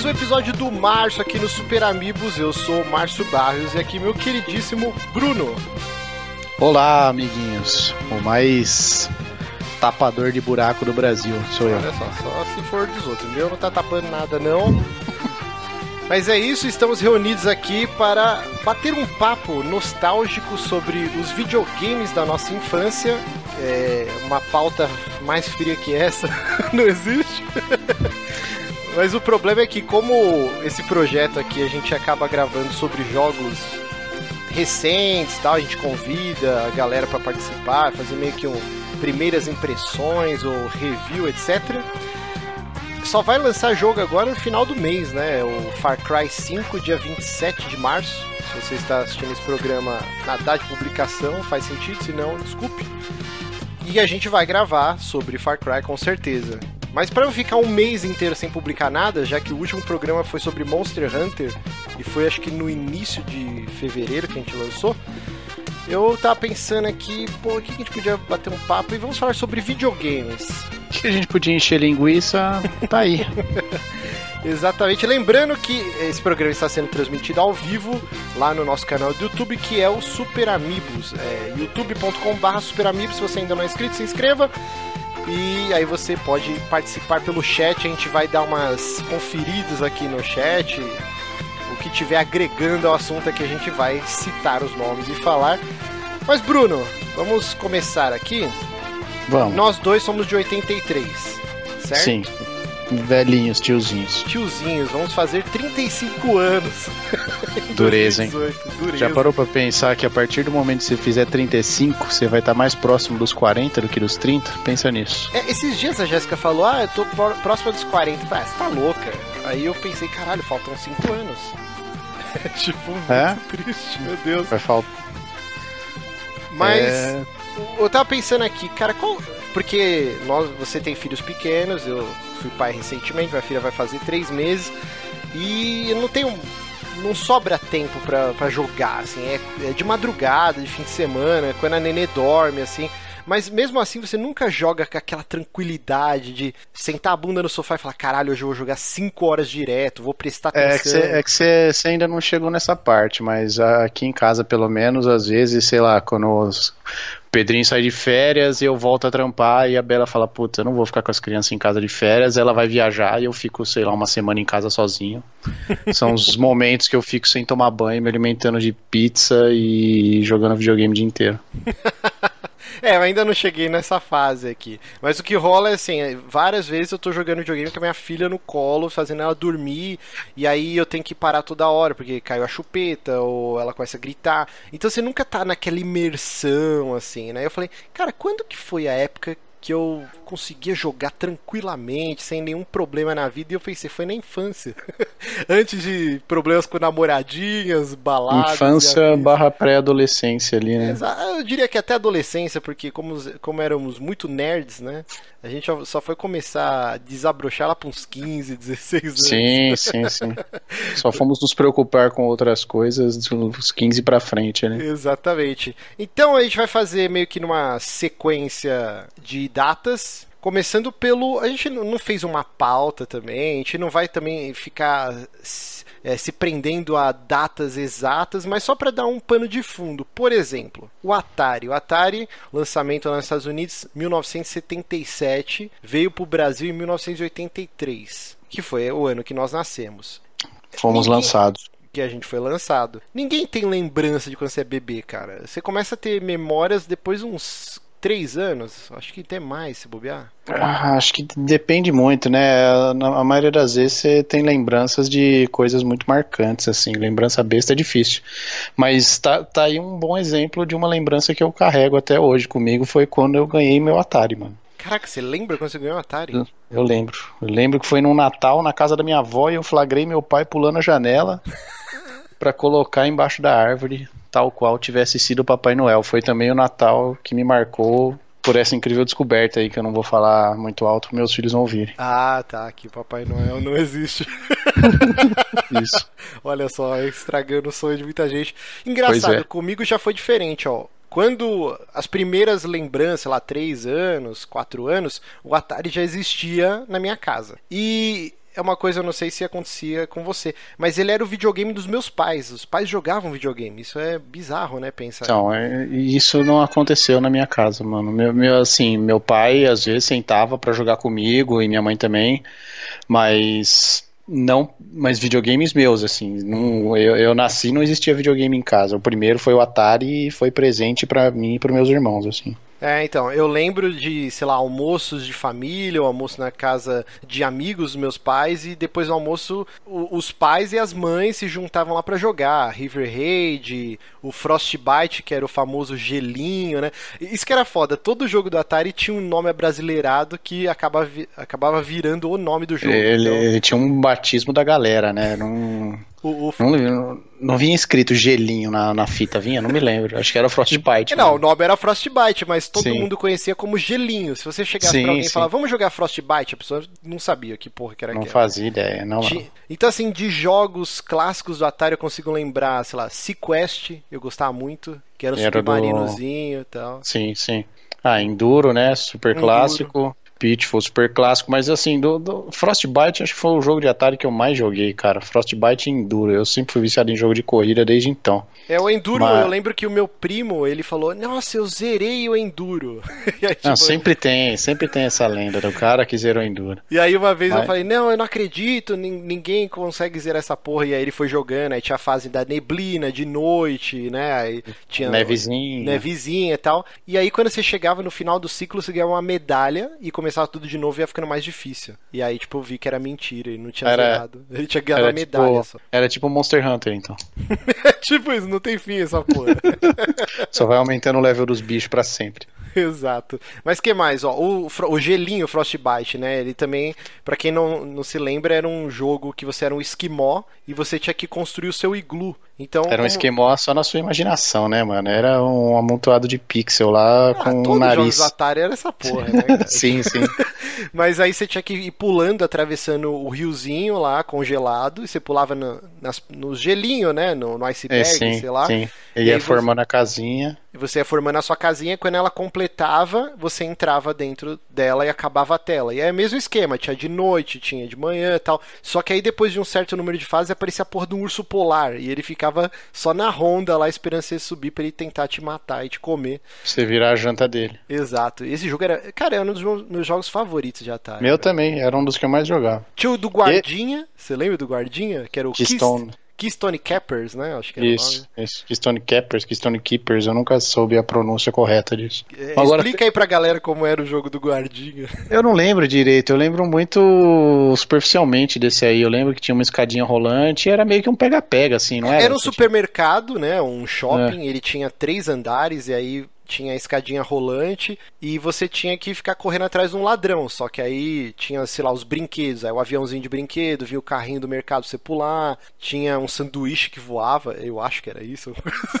Mais um episódio do Márcio aqui no Super Amigos. Eu sou o Márcio Barrios e aqui meu queridíssimo Bruno. Olá, amiguinhos. O mais tapador de buraco do Brasil sou eu. Olha só, só se for dos outros. O meu não tá tapando nada, não. Mas é isso, estamos reunidos aqui para bater um papo nostálgico sobre os videogames da nossa infância. É uma pauta mais fria que essa não existe. Mas o problema é que, como esse projeto aqui a gente acaba gravando sobre jogos recentes tal, a gente convida a galera para participar, fazer meio que um primeiras impressões ou review, etc. Só vai lançar jogo agora no final do mês, né? O Far Cry 5, dia 27 de março. Se você está assistindo esse programa na data de publicação, faz sentido, se não, desculpe. E a gente vai gravar sobre Far Cry com certeza. Mas para eu ficar um mês inteiro sem publicar nada, já que o último programa foi sobre Monster Hunter e foi acho que no início de fevereiro que a gente lançou, eu tava pensando aqui, pô, o que a gente podia bater um papo e vamos falar sobre videogames. Que a gente podia encher linguiça, tá aí. Exatamente. Lembrando que esse programa está sendo transmitido ao vivo lá no nosso canal do YouTube, que é o Super Amigos. É youtube.com.br Super Amigos. Se você ainda não é inscrito, se inscreva. E aí você pode participar pelo chat, a gente vai dar umas conferidas aqui no chat. O que tiver agregando ao assunto é que a gente vai citar os nomes e falar. Mas Bruno, vamos começar aqui. Vamos. Nós dois somos de 83, certo? Sim. Velhinhos, tiozinhos. Tiozinhos, vamos fazer 35 anos. Dureza, hein? 2018, Dureza. Já parou pra pensar que a partir do momento que você fizer 35, você vai estar mais próximo dos 40 do que dos 30? Pensa nisso. É, esses dias a Jéssica falou, ah, eu tô pró- próxima dos 40. Eu falei, ah, você tá louca? Aí eu pensei, caralho, faltam 5 anos. tipo, muito É? triste, meu Deus. Vai faltar. Mas É. eu tava pensando aqui, cara, qual. Porque nós, você tem filhos pequenos, eu fui pai recentemente, minha filha vai fazer 3 meses. E eu não tenho. Não sobra tempo pra jogar, assim. É, é de madrugada, de fim de semana, quando a nenê dorme, assim. Mas mesmo assim, você nunca joga com aquela tranquilidade de sentar a bunda no sofá e falar: caralho, hoje eu vou jogar 5 horas direto, vou prestar atenção. É que, você, é que você, você ainda não chegou nessa parte, mas aqui em casa, pelo menos, às vezes, sei lá, quando os- o Pedrinho sai de férias e eu volto a trampar e a Bela fala, puta, eu não vou ficar com as crianças em casa de férias, ela vai viajar e eu fico, sei lá, uma semana em casa sozinho. São os momentos que eu fico sem tomar banho, me alimentando de pizza e jogando videogame o dia inteiro. É, eu ainda não cheguei nessa fase aqui. Mas o que rola é assim, várias vezes eu tô jogando videogame com a minha filha no colo, fazendo ela dormir, e aí eu tenho que parar toda hora, porque caiu a chupeta, ou ela começa a gritar. Então você nunca tá naquela imersão, assim, né? Eu falei, cara, quando que foi a época que eu conseguia jogar tranquilamente, sem nenhum problema na vida, e eu pensei, foi na infância. Antes de problemas com namoradinhas, baladas. Infância barra pré-adolescência ali, né? Eu diria que até adolescência, porque como, como éramos muito nerds, né? A gente só- foi começar a desabrochar lá para uns 15, 16 anos. Sim, sim, sim. Só fomos nos preocupar com outras coisas dos 15 pra frente, né? Exatamente. Então a gente vai fazer meio que numa sequência de datas. Começando pelo. A gente não não fez uma pauta também, a gente não vai também ficar se eh, se prendendo a datas exatas, mas só para dar um pano de fundo. Por exemplo, o Atari. O Atari, lançamento lá nos Estados Unidos 1977, veio para o Brasil em 1983, que foi o ano que nós nascemos. Fomos Ninguém- lançados. que a gente foi lançado. Ninguém tem lembrança de quando você é bebê, cara. Você começa a ter memórias depois de uns três anos. Acho que até mais, se bobear. Ah, acho que depende muito, né? Na a maioria das vezes você tem lembranças de coisas muito marcantes, assim. Lembrança besta é difícil. Mas tá, tá aí um bom exemplo de uma lembrança que eu carrego até hoje comigo. Foi quando eu ganhei meu Atari, mano. Caraca, você lembra quando você ganhou o Atari? Eu lembro. Eu lembro que foi num Natal na casa da minha avó e eu flagrei meu pai pulando a janela pra colocar embaixo da árvore, tal qual tivesse sido o Papai Noel. Foi também o Natal que me marcou por essa incrível descoberta aí que eu não vou falar muito alto para meus filhos não ouvirem. Ah, tá. Aqui o Papai Noel não existe. Isso. Olha só, estragando o sonho de muita gente. Engraçado, é. comigo já foi diferente, ó. Quando as primeiras lembranças, sei lá, três anos, quatro anos, o Atari já existia na minha casa. E é uma coisa, eu não sei se acontecia com você, mas ele era o videogame dos meus pais. Os pais jogavam videogame. Isso é bizarro, né? Pensar. Então, é, isso não aconteceu na minha casa, mano. Meu, meu assim, meu pai às vezes sentava para jogar comigo e minha mãe também, mas não, mas videogames meus, assim. Não, eu, eu nasci não existia videogame em casa. O primeiro foi o Atari e foi presente para mim e para meus irmãos, assim. É, então, eu lembro de, sei lá, almoços de família, ou almoço na casa de amigos dos meus pais, e depois do almoço o, os pais e as mães se juntavam lá para jogar. River Raid, o Frostbite, que era o famoso gelinho, né? Isso que era foda, todo jogo do Atari tinha um nome abrasileirado que acabava, acabava virando o nome do jogo. Ele, então... ele tinha um batismo da galera, né? O, o... Não, não, vinha escrito gelinho na, na fita, vinha? Não me lembro. Acho que era Frostbite. Não, o nome era Frostbite, mas todo Sim. mundo conhecia como gelinho. Se você chegasse sim, pra alguém sim. e falar, vamos jogar Frostbite, a pessoa não sabia que porra que era Não fazia ideia, não, de... Então, assim, de jogos clássicos do Atari eu consigo lembrar, sei lá, Sequest, eu gostava muito, que era o submarinozinho do... e tal. Sim, sim. Ah, Enduro, né? Super Enduro. clássico. Pitfall, super clássico, mas assim, do, do, Frostbite acho que foi o jogo de Atari que eu mais joguei, cara. Frostbite e Enduro. Eu sempre fui viciado em jogo de corrida desde então. É, o Enduro, mas... eu lembro que o meu primo, ele falou, nossa, eu zerei o Enduro. aí, tipo... Não, sempre tem, sempre tem essa lenda do cara que zerou o Enduro. E aí uma vez mas... eu falei, não, eu não acredito, ninguém consegue zerar essa porra. E aí ele foi jogando, aí tinha a fase da neblina, de noite, né? Aí tinha nevezinha. Nevezinha e tal. E aí quando você chegava no final do ciclo, você ganhava uma medalha e começava começava tudo de novo e ia ficando mais difícil. E aí, tipo, eu vi que era mentira, ele não tinha era, zerado. Ele tinha ganhado a medalha tipo, só. Era tipo Monster Hunter, então. tipo isso, não tem fim essa porra. só vai aumentando o level dos bichos para sempre. Exato. Mas que mais? Ó, o, o gelinho Frostbite, né? Ele também, para quem não, não se lembra, era um jogo que você era um esquimó e você tinha que construir o seu iglu. Então, era um como... esquemó só na sua imaginação, né, mano? Era um amontoado de pixel lá ah, com o nariz. Todos os Atari era essa porra, né, sim, sim. Mas aí você tinha que ir pulando, atravessando o riozinho lá, congelado, e você pulava no, nas, no gelinho, né? No, no iceberg, é, sim, sei lá. Sim. E, e ia formando você... a casinha. E você ia formando a sua casinha, quando ela completava, você entrava dentro dela e acabava a tela. E é o mesmo esquema, tinha de noite, tinha de manhã e tal. Só que aí depois de um certo número de fases aparecia a porra do urso polar. E ele ficava só na ronda lá esperando você subir para ele tentar te matar e te comer. Você virar a janta dele. Exato. Esse jogo era. Cara, era um dos meus jogos favoritos de Atari. Meu cara. também, era um dos que eu mais jogava. Tinha o do Guardinha, e... você lembra do Guardinha? Que era o Keystone. Kiss... Keystone Cappers, né? Acho que isso, isso, Keystone Cappers, Keystone Keepers, eu nunca soube a pronúncia correta disso. É, Agora, explica aí pra galera como era o jogo do Guardinha. Eu não lembro direito, eu lembro muito superficialmente desse aí. Eu lembro que tinha uma escadinha rolante e era meio que um pega-pega, assim, não era? Era um supermercado, né? Um shopping, é. ele tinha três andares e aí tinha a escadinha rolante e você tinha que ficar correndo atrás de um ladrão. Só que aí tinha, sei lá, os brinquedos, aí o aviãozinho de brinquedo, vinha o carrinho do mercado você pular, tinha um sanduíche que voava, eu acho que era isso.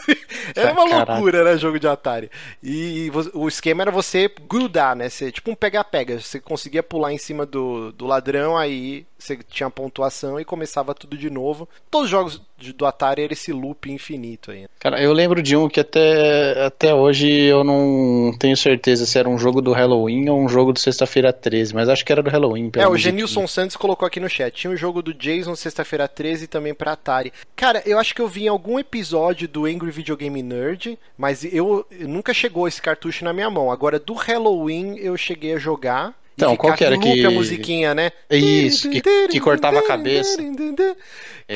era uma Caraca. loucura, né, jogo de Atari. E o esquema era você grudar, né? Você, tipo um pega-pega. Você conseguia pular em cima do, do ladrão, aí você tinha pontuação e começava tudo de novo. Todos os jogos do Atari era esse loop infinito aí. Cara, eu lembro de um que até, até hoje eu não tenho certeza se era um jogo do Halloween ou um jogo do Sexta-feira 13, mas acho que era do Halloween. É, o Genilson Santos colocou aqui no chat. Tinha um jogo do Jason Sexta-feira 13 também pra Atari. Cara, eu acho que eu vi em algum episódio do Angry Video Game Nerd, mas eu, eu nunca chegou esse cartucho na minha mão. Agora, do Halloween eu cheguei a jogar. Então, qual que era que... a musiquinha, né? Isso, que, que cortava a cabeça.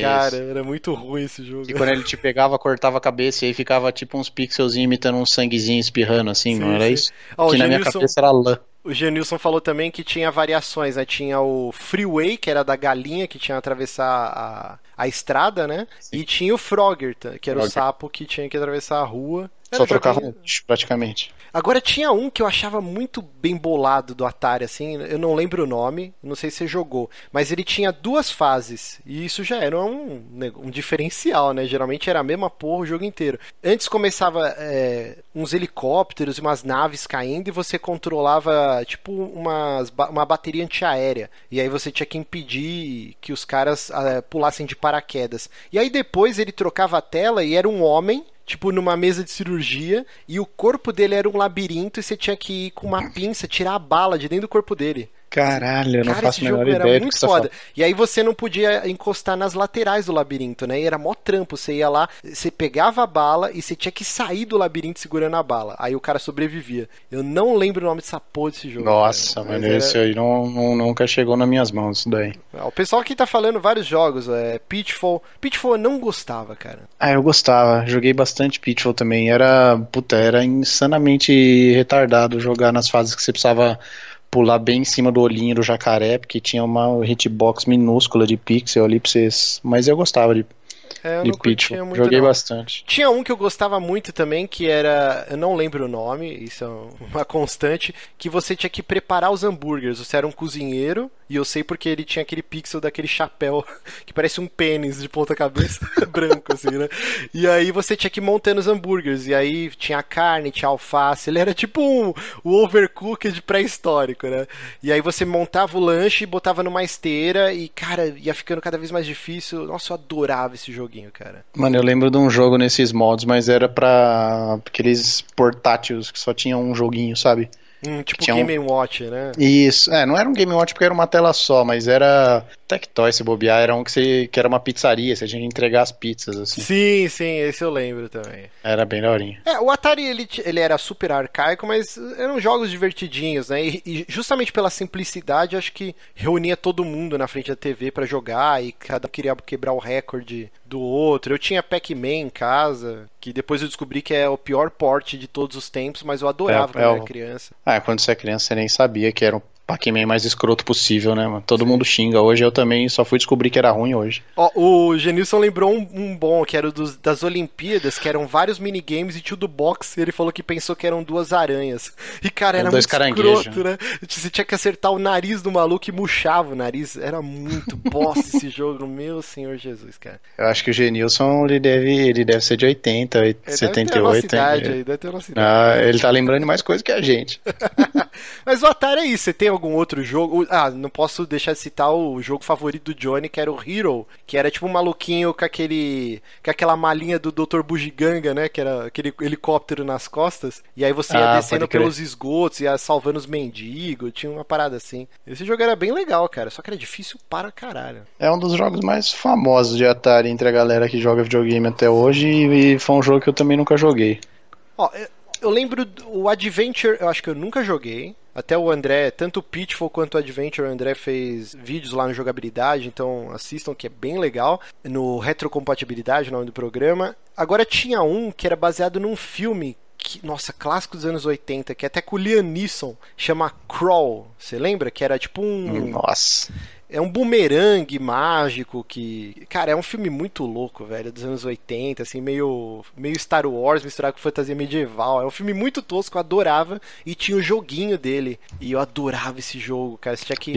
Cara, era muito ruim esse jogo. E quando ele te pegava, cortava a cabeça e aí ficava tipo uns pixels imitando um sanguezinho espirrando assim, sim, não era sim. isso? Que na minha cabeça era lã. O Genilson falou também que tinha variações, né? Tinha o Freeway, que era da galinha que tinha que atravessar a, a estrada, né? Sim. E tinha o Frogger, que era Frogger. o sapo que tinha que atravessar a rua. Só trocava joguinho... praticamente. Agora tinha um que eu achava muito bem bolado do Atari, assim, eu não lembro o nome, não sei se você jogou, mas ele tinha duas fases, e isso já era um, um diferencial, né? Geralmente era a mesma porra o jogo inteiro. Antes começava é, uns helicópteros e umas naves caindo, e você controlava, tipo, umas, uma bateria antiaérea, e aí você tinha que impedir que os caras é, pulassem de paraquedas. E aí depois ele trocava a tela e era um homem tipo numa mesa de cirurgia e o corpo dele era um labirinto e você tinha que ir com uma pinça tirar a bala de dentro do corpo dele. Caralho, eu não Cara, faço esse a menor era ideia do muito tá foda. falando. E aí você não podia encostar nas laterais do labirinto, né? E era mó trampo. Você ia lá, você pegava a bala e você tinha que sair do labirinto segurando a bala. Aí o cara sobrevivia. Eu não lembro o nome dessa porra desse jogo. Nossa, cara. mano, Mas era- esse aí não, não- nunca chegou nas minhas mãos, isso daí. O pessoal aqui tá falando vários jogos. É, Pitfall. Pitfall eu não gostava, cara. Ah, eu gostava, joguei bastante Pitfall também. Era, puta, era insanamente retardado jogar nas fases que você precisava pular bem em cima do olhinho do jacaré, porque tinha uma hitbox minúscula de pixel ali pra vocês. Mas eu gostava de, É, eu de não Pitfall, muito. joguei não. bastante. Tinha um que eu gostava muito também, que era. Eu não lembro o nome, isso é uma constante. Que você tinha que preparar os hambúrgueres. Você era um cozinheiro, e eu sei porque ele tinha aquele pixel daquele chapéu que parece um pênis de ponta-cabeça branco, assim, né? E aí você tinha que ir montando os hambúrgueres. E aí tinha carne, tinha alface. Ele era tipo um, o overcooked pré-histórico, né? E aí você montava o lanche, botava numa esteira e, cara, ia ficando cada vez mais difícil. Nossa, eu adorava esse joguinho, cara. Mano, eu lembro de um jogo nesses mods, mas era pra aqueles portáteis que só tinha um joguinho, sabe? Hum, tipo Tinha um- Game Watch, né? Isso, é, não era um Game Watch porque era uma tela só, mas era Tectoy se bobear, era um que, você, que era uma pizzaria, você tinha que entregar as pizzas, assim. Sim, sim, esse eu lembro também. Era bem daorinha. É, o Atari ele, ele era super arcaico, mas eram jogos divertidinhos, né? E, e justamente pela simplicidade, acho que reunia todo mundo na frente da TV pra jogar e cada um queria quebrar o recorde do outro. Eu tinha Pac-Man em casa, que depois eu descobri que é o pior porte de todos os tempos, mas eu adorava É, quando é eu era criança. Ah, quando você é criança, você nem sabia que era o Pac-Man mais escroto possível, né, mano? Todo mundo xinga. Hoje eu também só fui descobrir que era ruim hoje. Ó, o Genilson lembrou um, um bom, que era o dos, das Olimpíadas, que eram vários minigames e tinha o do boxe, ele falou que pensou que eram duas aranhas. E, cara, era Dois muito escroto, né? Você tinha que acertar o nariz do maluco e murchava o nariz. Era muito bosta esse jogo, meu senhor Jesus, cara. Eu acho que o Genilson, ele deve, ele deve ser de 80, É, Deve ter a nossa 78. idade hein? aí, deve ter a nossa idade. Ah, ele tá lembrando mais coisa que a gente. Mas o Atari é isso. Você tem algum outro jogo? Ah, não posso deixar de citar o jogo favorito do Johnny, que era o Hero, que era tipo um maluquinho com aquele. com aquela malinha do Dr. Bugiganga, né? Que era aquele helicóptero nas costas. E aí você ia Ah, descendo pelos esgotos, ia salvando os mendigos, tinha uma parada assim. Esse jogo era bem legal, cara. Só que era difícil para caralho. É um dos jogos mais famosos de Atari entre a galera que joga videogame até hoje e foi um jogo que eu também nunca joguei. Ó, eu- lembro do- o Adventure, eu acho que eu nunca joguei. Até o André, tanto o Pitfall quanto o Adventure, o André fez vídeos lá no jogabilidade, então assistam que é bem legal. No Retrocompatibilidade, nome do programa. Agora tinha um que era baseado num filme. Que, nossa, clássico dos anos 80, que é até com o Liam Neeson, chama Crawl. Você lembra? Que era tipo um. Nossa. É um bumerangue mágico que. Cara, é um filme muito louco, velho, dos anos 80, assim, meio, meio Star Wars misturado com fantasia medieval. É um filme muito tosco, eu adorava. E tinha o joguinho dele. E eu adorava esse jogo, cara. Você tinha que.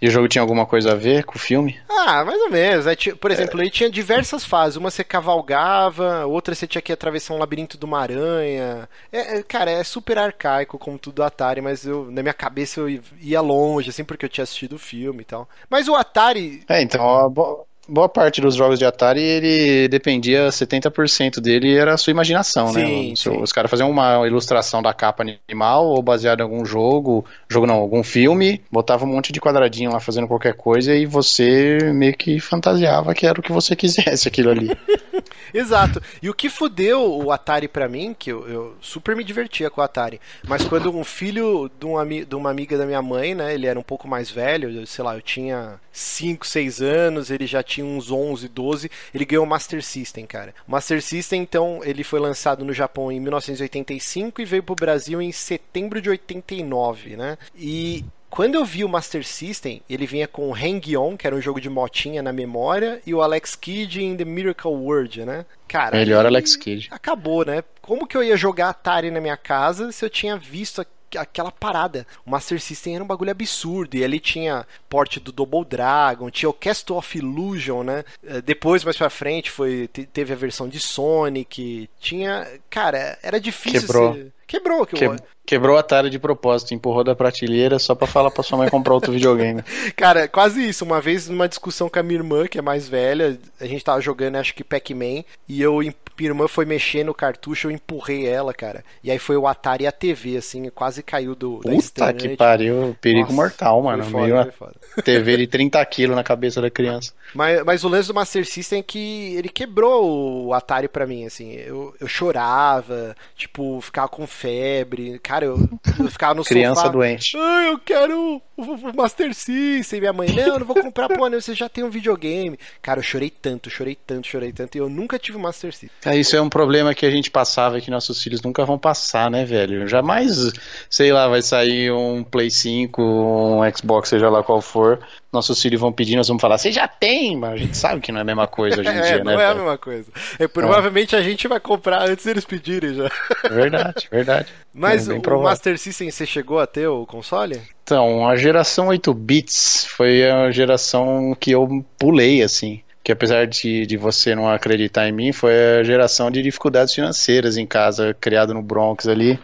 E o, jo- o jogo tinha alguma coisa a ver com o filme? Ah, mais ou menos. né? Por exemplo, ele tinha diversas fases. Uma você cavalgava, outra você tinha que atravessar um labirinto de uma aranha. É, é, cara, é super arcaico, como tudo do Atari, mas eu, na minha cabeça eu ia longe, assim, porque eu tinha assistido o filme e tal. Mas o Atari, É, então, bo- boa parte dos jogos de Atari, ele dependia, 70% dele era a sua imaginação, né? Sim, seu- sim. Os caras faziam uma ilustração da capa animal ou baseado em algum jogo, jogo não, algum filme, botava um monte de quadradinho lá fazendo qualquer coisa e você meio que fantasiava que era o que você quisesse aquilo ali. Exato. E o que fudeu o Atari pra mim, que eu, eu super me divertia com o Atari, mas quando um filho de, um de uma amiga da minha mãe, né, ele era um pouco mais velho, eu- sei lá, eu tinha 5, 6 anos, ele já tinha uns 11, 12, ele ganhou o Master System, cara. O Master System, então, ele foi lançado no Japão em 1985 e veio pro Brasil em setembro de 89, né? E quando eu vi o Master System, ele vinha com o Hang-On, que era um jogo de motinha na memória, e o Alex Kidd em The Miracle World, né? Cara, Melhor Alex Kidd. Acabou, né? Como que eu ia jogar Atari na minha casa se eu tinha visto aquela parada? O Master System era um bagulho absurdo, e ali tinha porte do Double Dragon, tinha o Castle of Illusion, né? Eh, Depois, mais pra frente, foi, te- teve a versão de Sonic, tinha... Cara, era difícil Quebrou. ser- Quebrou. Que... Que... Quebrou a Atari de propósito, empurrou da prateleira só pra falar pra sua mãe comprar outro videogame. Cara, quase isso. Uma vez, numa discussão com a minha irmã, que é mais velha, a gente tava jogando, acho que Pac-Man, e eu, minha irmã foi mexer no cartucho, eu empurrei ela, cara. E aí foi o Atari e a TV, assim, quase caiu do, Puta da estante. que pariu, perigo Nossa, mortal, mano. Foda, Meio TV de 30 quilos na cabeça da criança. Mas, mas o lance do Master System é que ele quebrou o Atari pra mim, assim. Eu, eu chorava, tipo, ficava com febre. Cara, eu, eu ficava no Criança sofá. doente. Ai, eu quero o, o Master System. Minha mãe, não, não vou comprar, pô, não, você já tem um videogame. Cara, eu chorei tanto, chorei tanto, chorei tanto. E eu nunca tive o Master System. É, isso é um problema que a gente passava e que nossos filhos nunca vão passar, né, velho? Jamais, sei lá, vai sair um Play 5, um Xbox, seja lá qual for nossos filhos vão pedir, nós vamos falar, você já tem, mas a gente sabe que não é a mesma coisa hoje em é, dia, não né? Não é a mesma coisa. É, provavelmente é. a gente vai comprar antes deles pedirem já. Verdade, verdade. Mas é o Master System, você chegou a ter o console? Então, a geração 8 bits foi a geração que eu pulei, assim que apesar de, de você não acreditar em mim, foi a geração de dificuldades financeiras em casa, criado no Bronx ali.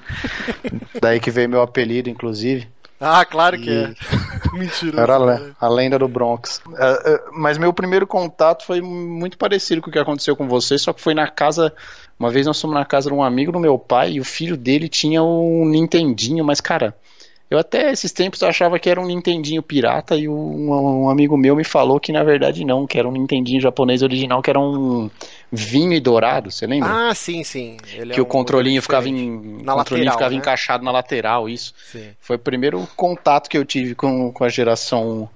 Daí que veio meu apelido, inclusive. Ah, claro que é. Mentira. Era a, a lenda do Bronx. Uh, uh, mas meu primeiro contato foi muito parecido com o que aconteceu com você, só que foi na casa. Uma vez nós fomos na casa de um amigo do meu pai e o filho dele tinha um Nintendinho, mas cara, eu até esses tempos achava que era um Nintendinho pirata e um, um, amigo meu me falou que na verdade não, que era um Nintendinho japonês original, que era um vinho e dourado, você lembra? Ah, sim, sim. Ele que é um o controlinho ficava, em, na controlinho lateral, ficava né? encaixado na lateral, isso. Sim. Foi o primeiro contato que eu tive com, com a geração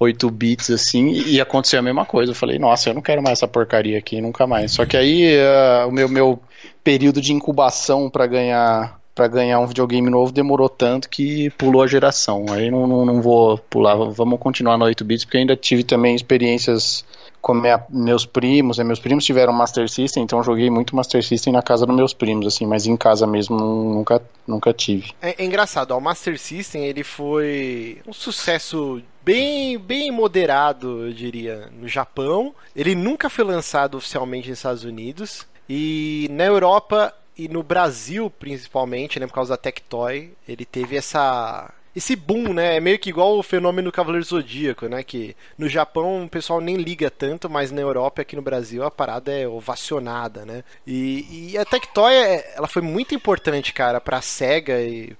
8 bits assim, e aconteceu a mesma coisa. Eu falei, nossa, eu não quero mais essa porcaria aqui, nunca mais. Só que aí uh, o meu, meu período de incubação para ganhar para ganhar um videogame novo demorou tanto que pulou a geração. Aí não, não, não vou pular, vamos continuar no 8 bits, porque ainda tive também experiências com minha, meus primos, né? meus primos tiveram Master System, então joguei muito Master System na casa dos meus primos, assim, mas em casa mesmo nunca, nunca tive. É, é engraçado, ó, o Master System ele foi um sucesso bem, bem moderado, eu diria, no Japão. Ele nunca foi lançado oficialmente nos Estados Unidos. E na Europa e no Brasil, principalmente, né, por causa da Tectoy, ele teve essa esse boom, né? É meio que igual o fenômeno Cavaleiro Zodíaco, né? Que no Japão o pessoal nem liga tanto, mas na Europa e aqui no Brasil a parada é ovacionada, né? E, e a Tectoy, ela foi muito importante, cara, pra SEGA e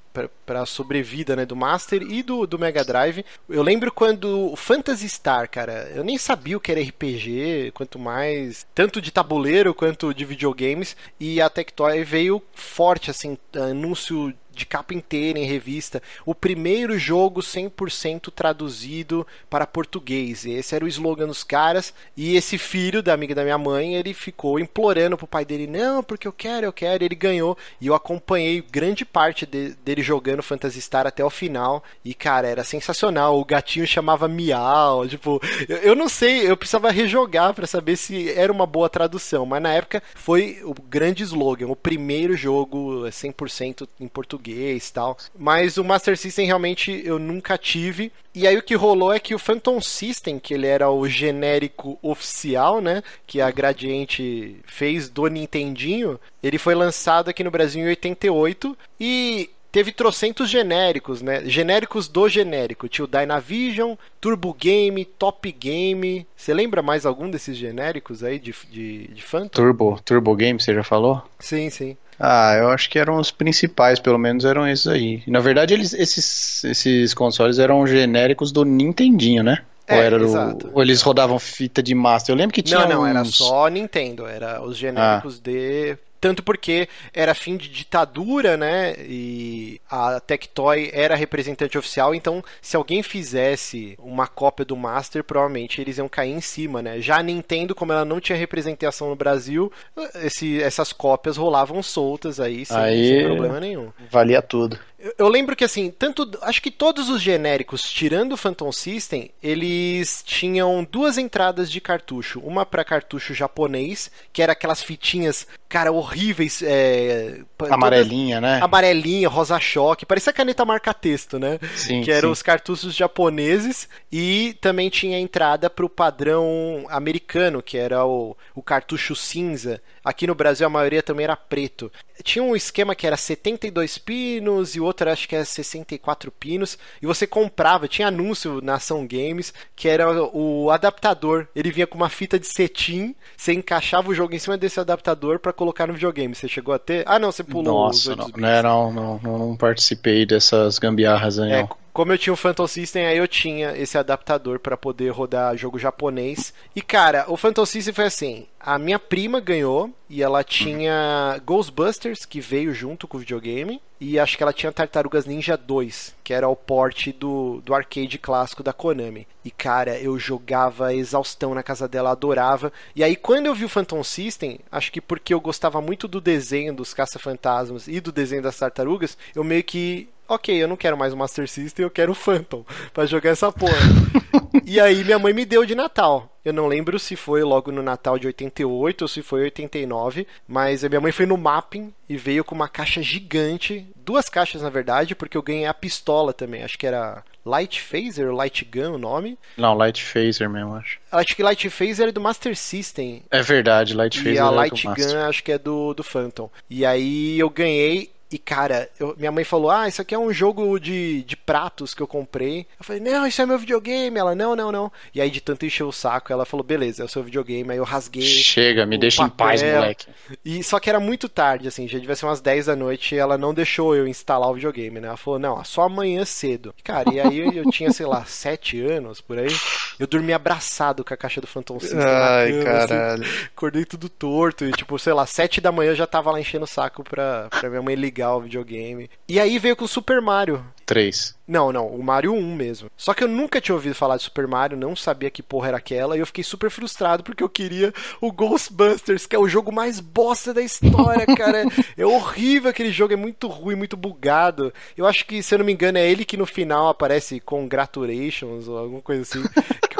para a sobrevida né, do Master e do, do Mega Drive. Eu lembro quando o Phantasy Star, cara, eu nem sabia o que era RPG, quanto mais, tanto de tabuleiro quanto de videogames, e a Tectoy veio forte, assim, anúncio de capa inteira em revista, o primeiro jogo 100% traduzido para português. Esse era o slogan dos caras. E esse filho da amiga da minha mãe, ele ficou implorando pro pai dele: "Não, porque eu quero, eu quero". Ele ganhou e eu acompanhei grande parte de, dele jogando Phantasy Star até o final. E cara, era sensacional. O gatinho chamava Miau, tipo, eu, eu não sei, eu precisava rejogar para saber se era uma boa tradução, mas na época foi o grande slogan, o primeiro jogo 100% em português português tal. Mas o Master System realmente eu nunca tive. E aí o que rolou é que o Phantom System, que ele era o genérico oficial, né? Que a Gradiente fez do Nintendinho, ele foi lançado aqui no Brasil em 88. E teve trocentos genéricos, né? Genéricos do genérico. Tinha o Dynavision, Turbo Game, Top Game. Você lembra mais algum desses genéricos aí de, de, de Phantom? Turbo, Turbo Game, você já falou? Sim, sim. Ah, eu acho que eram os principais, pelo menos eram esses aí. Na verdade, eles, esses, esses consoles eram genéricos do Nintendinho, né? É, ou, era do, ou eles rodavam fita de master? Eu lembro que tinha. Não, não, uns... era só Nintendo. Era os genéricos ah. de tanto porque era fim de ditadura, né? E a Tectoy era representante oficial, então se alguém fizesse uma cópia do Master, provavelmente eles iam cair em cima, né? Já a Nintendo, como ela não tinha representação no Brasil, esse, essas cópias rolavam soltas aí, sem, aí, sem problema nenhum. Valia tudo. Eu lembro que assim, tanto acho que todos os genéricos, tirando o Phantom System, eles tinham duas entradas de cartucho, uma para cartucho japonês, que era aquelas fitinhas, cara, horríveis, é, amarelinha, todas, né? Amarelinha, rosa choque, parecia caneta marca texto, né? Sim, que eram sim. os cartuchos japoneses e também tinha entrada para o padrão americano, que era o, o cartucho cinza, Aqui no Brasil a maioria também era preto. Tinha um esquema que era 72 pinos e outro acho que era 64 pinos. E você comprava, tinha anúncio na Ação Games que era o adaptador. Ele vinha com uma fita de cetim, você encaixava o jogo em cima desse adaptador para colocar no videogame. Você chegou a ter? Ah, não, você pulou Nossa, os não, não, não, não, não participei dessas gambiarras aí. É, como eu tinha o Phantom System, aí eu tinha esse adaptador para poder rodar jogo japonês. E cara, o Phantom System foi assim: a minha prima ganhou e ela tinha Ghostbusters, que veio junto com o videogame, e acho que ela tinha Tartarugas Ninja 2, que era o porte do, do arcade clássico da Konami. E cara, eu jogava exaustão na casa dela, adorava. E aí quando eu vi o Phantom System, acho que porque eu gostava muito do desenho dos caça-fantasmas e do desenho das tartarugas, eu meio que ok, eu não quero mais o Master System, eu quero o Phantom para jogar essa porra. e aí minha mãe me deu de Natal. Eu não lembro se foi logo no Natal de 88 ou se foi 89, mas a minha mãe foi no mapping e veio com uma caixa gigante, duas caixas na verdade, porque eu ganhei a pistola também, acho que era Light Phaser ou Light Gun o nome. Não, Light Phaser mesmo, acho. Acho que Light Phaser é do Master System. É verdade, Light Phaser E a é Light Gun acho que é do, do Phantom. E aí eu ganhei e, cara, eu, minha mãe falou: Ah, isso aqui é um jogo de, de pratos que eu comprei. Eu falei: Não, isso é meu videogame. Ela: Não, não, não. E aí, de tanto encher o saco, ela falou: Beleza, é o seu videogame. Aí eu rasguei. Chega, me deixa papel. em paz, moleque. E só que era muito tarde, assim, já devia ser umas 10 da noite. E ela não deixou eu instalar o videogame, né? Ela falou: Não, só amanhã cedo. Cara, e aí eu tinha, sei lá, 7 anos por aí. Eu dormi abraçado com a caixa do Phantom System. Ai, cama, assim. caralho. Assim, acordei tudo torto. E, tipo, sei lá, 7 da manhã eu já tava lá enchendo o saco pra, pra minha mãe ligar o videogame. E aí veio com o Super Mario. 3. Não, não, o Mario 1 mesmo. Só que eu nunca tinha ouvido falar de Super Mario, não sabia que porra era aquela, e eu fiquei super frustrado porque eu queria o Ghostbusters, que é o jogo mais bosta da história, cara. é horrível aquele jogo, é muito ruim, muito bugado. Eu acho que, se eu não me engano, é ele que no final aparece Congratulations ou alguma coisa assim.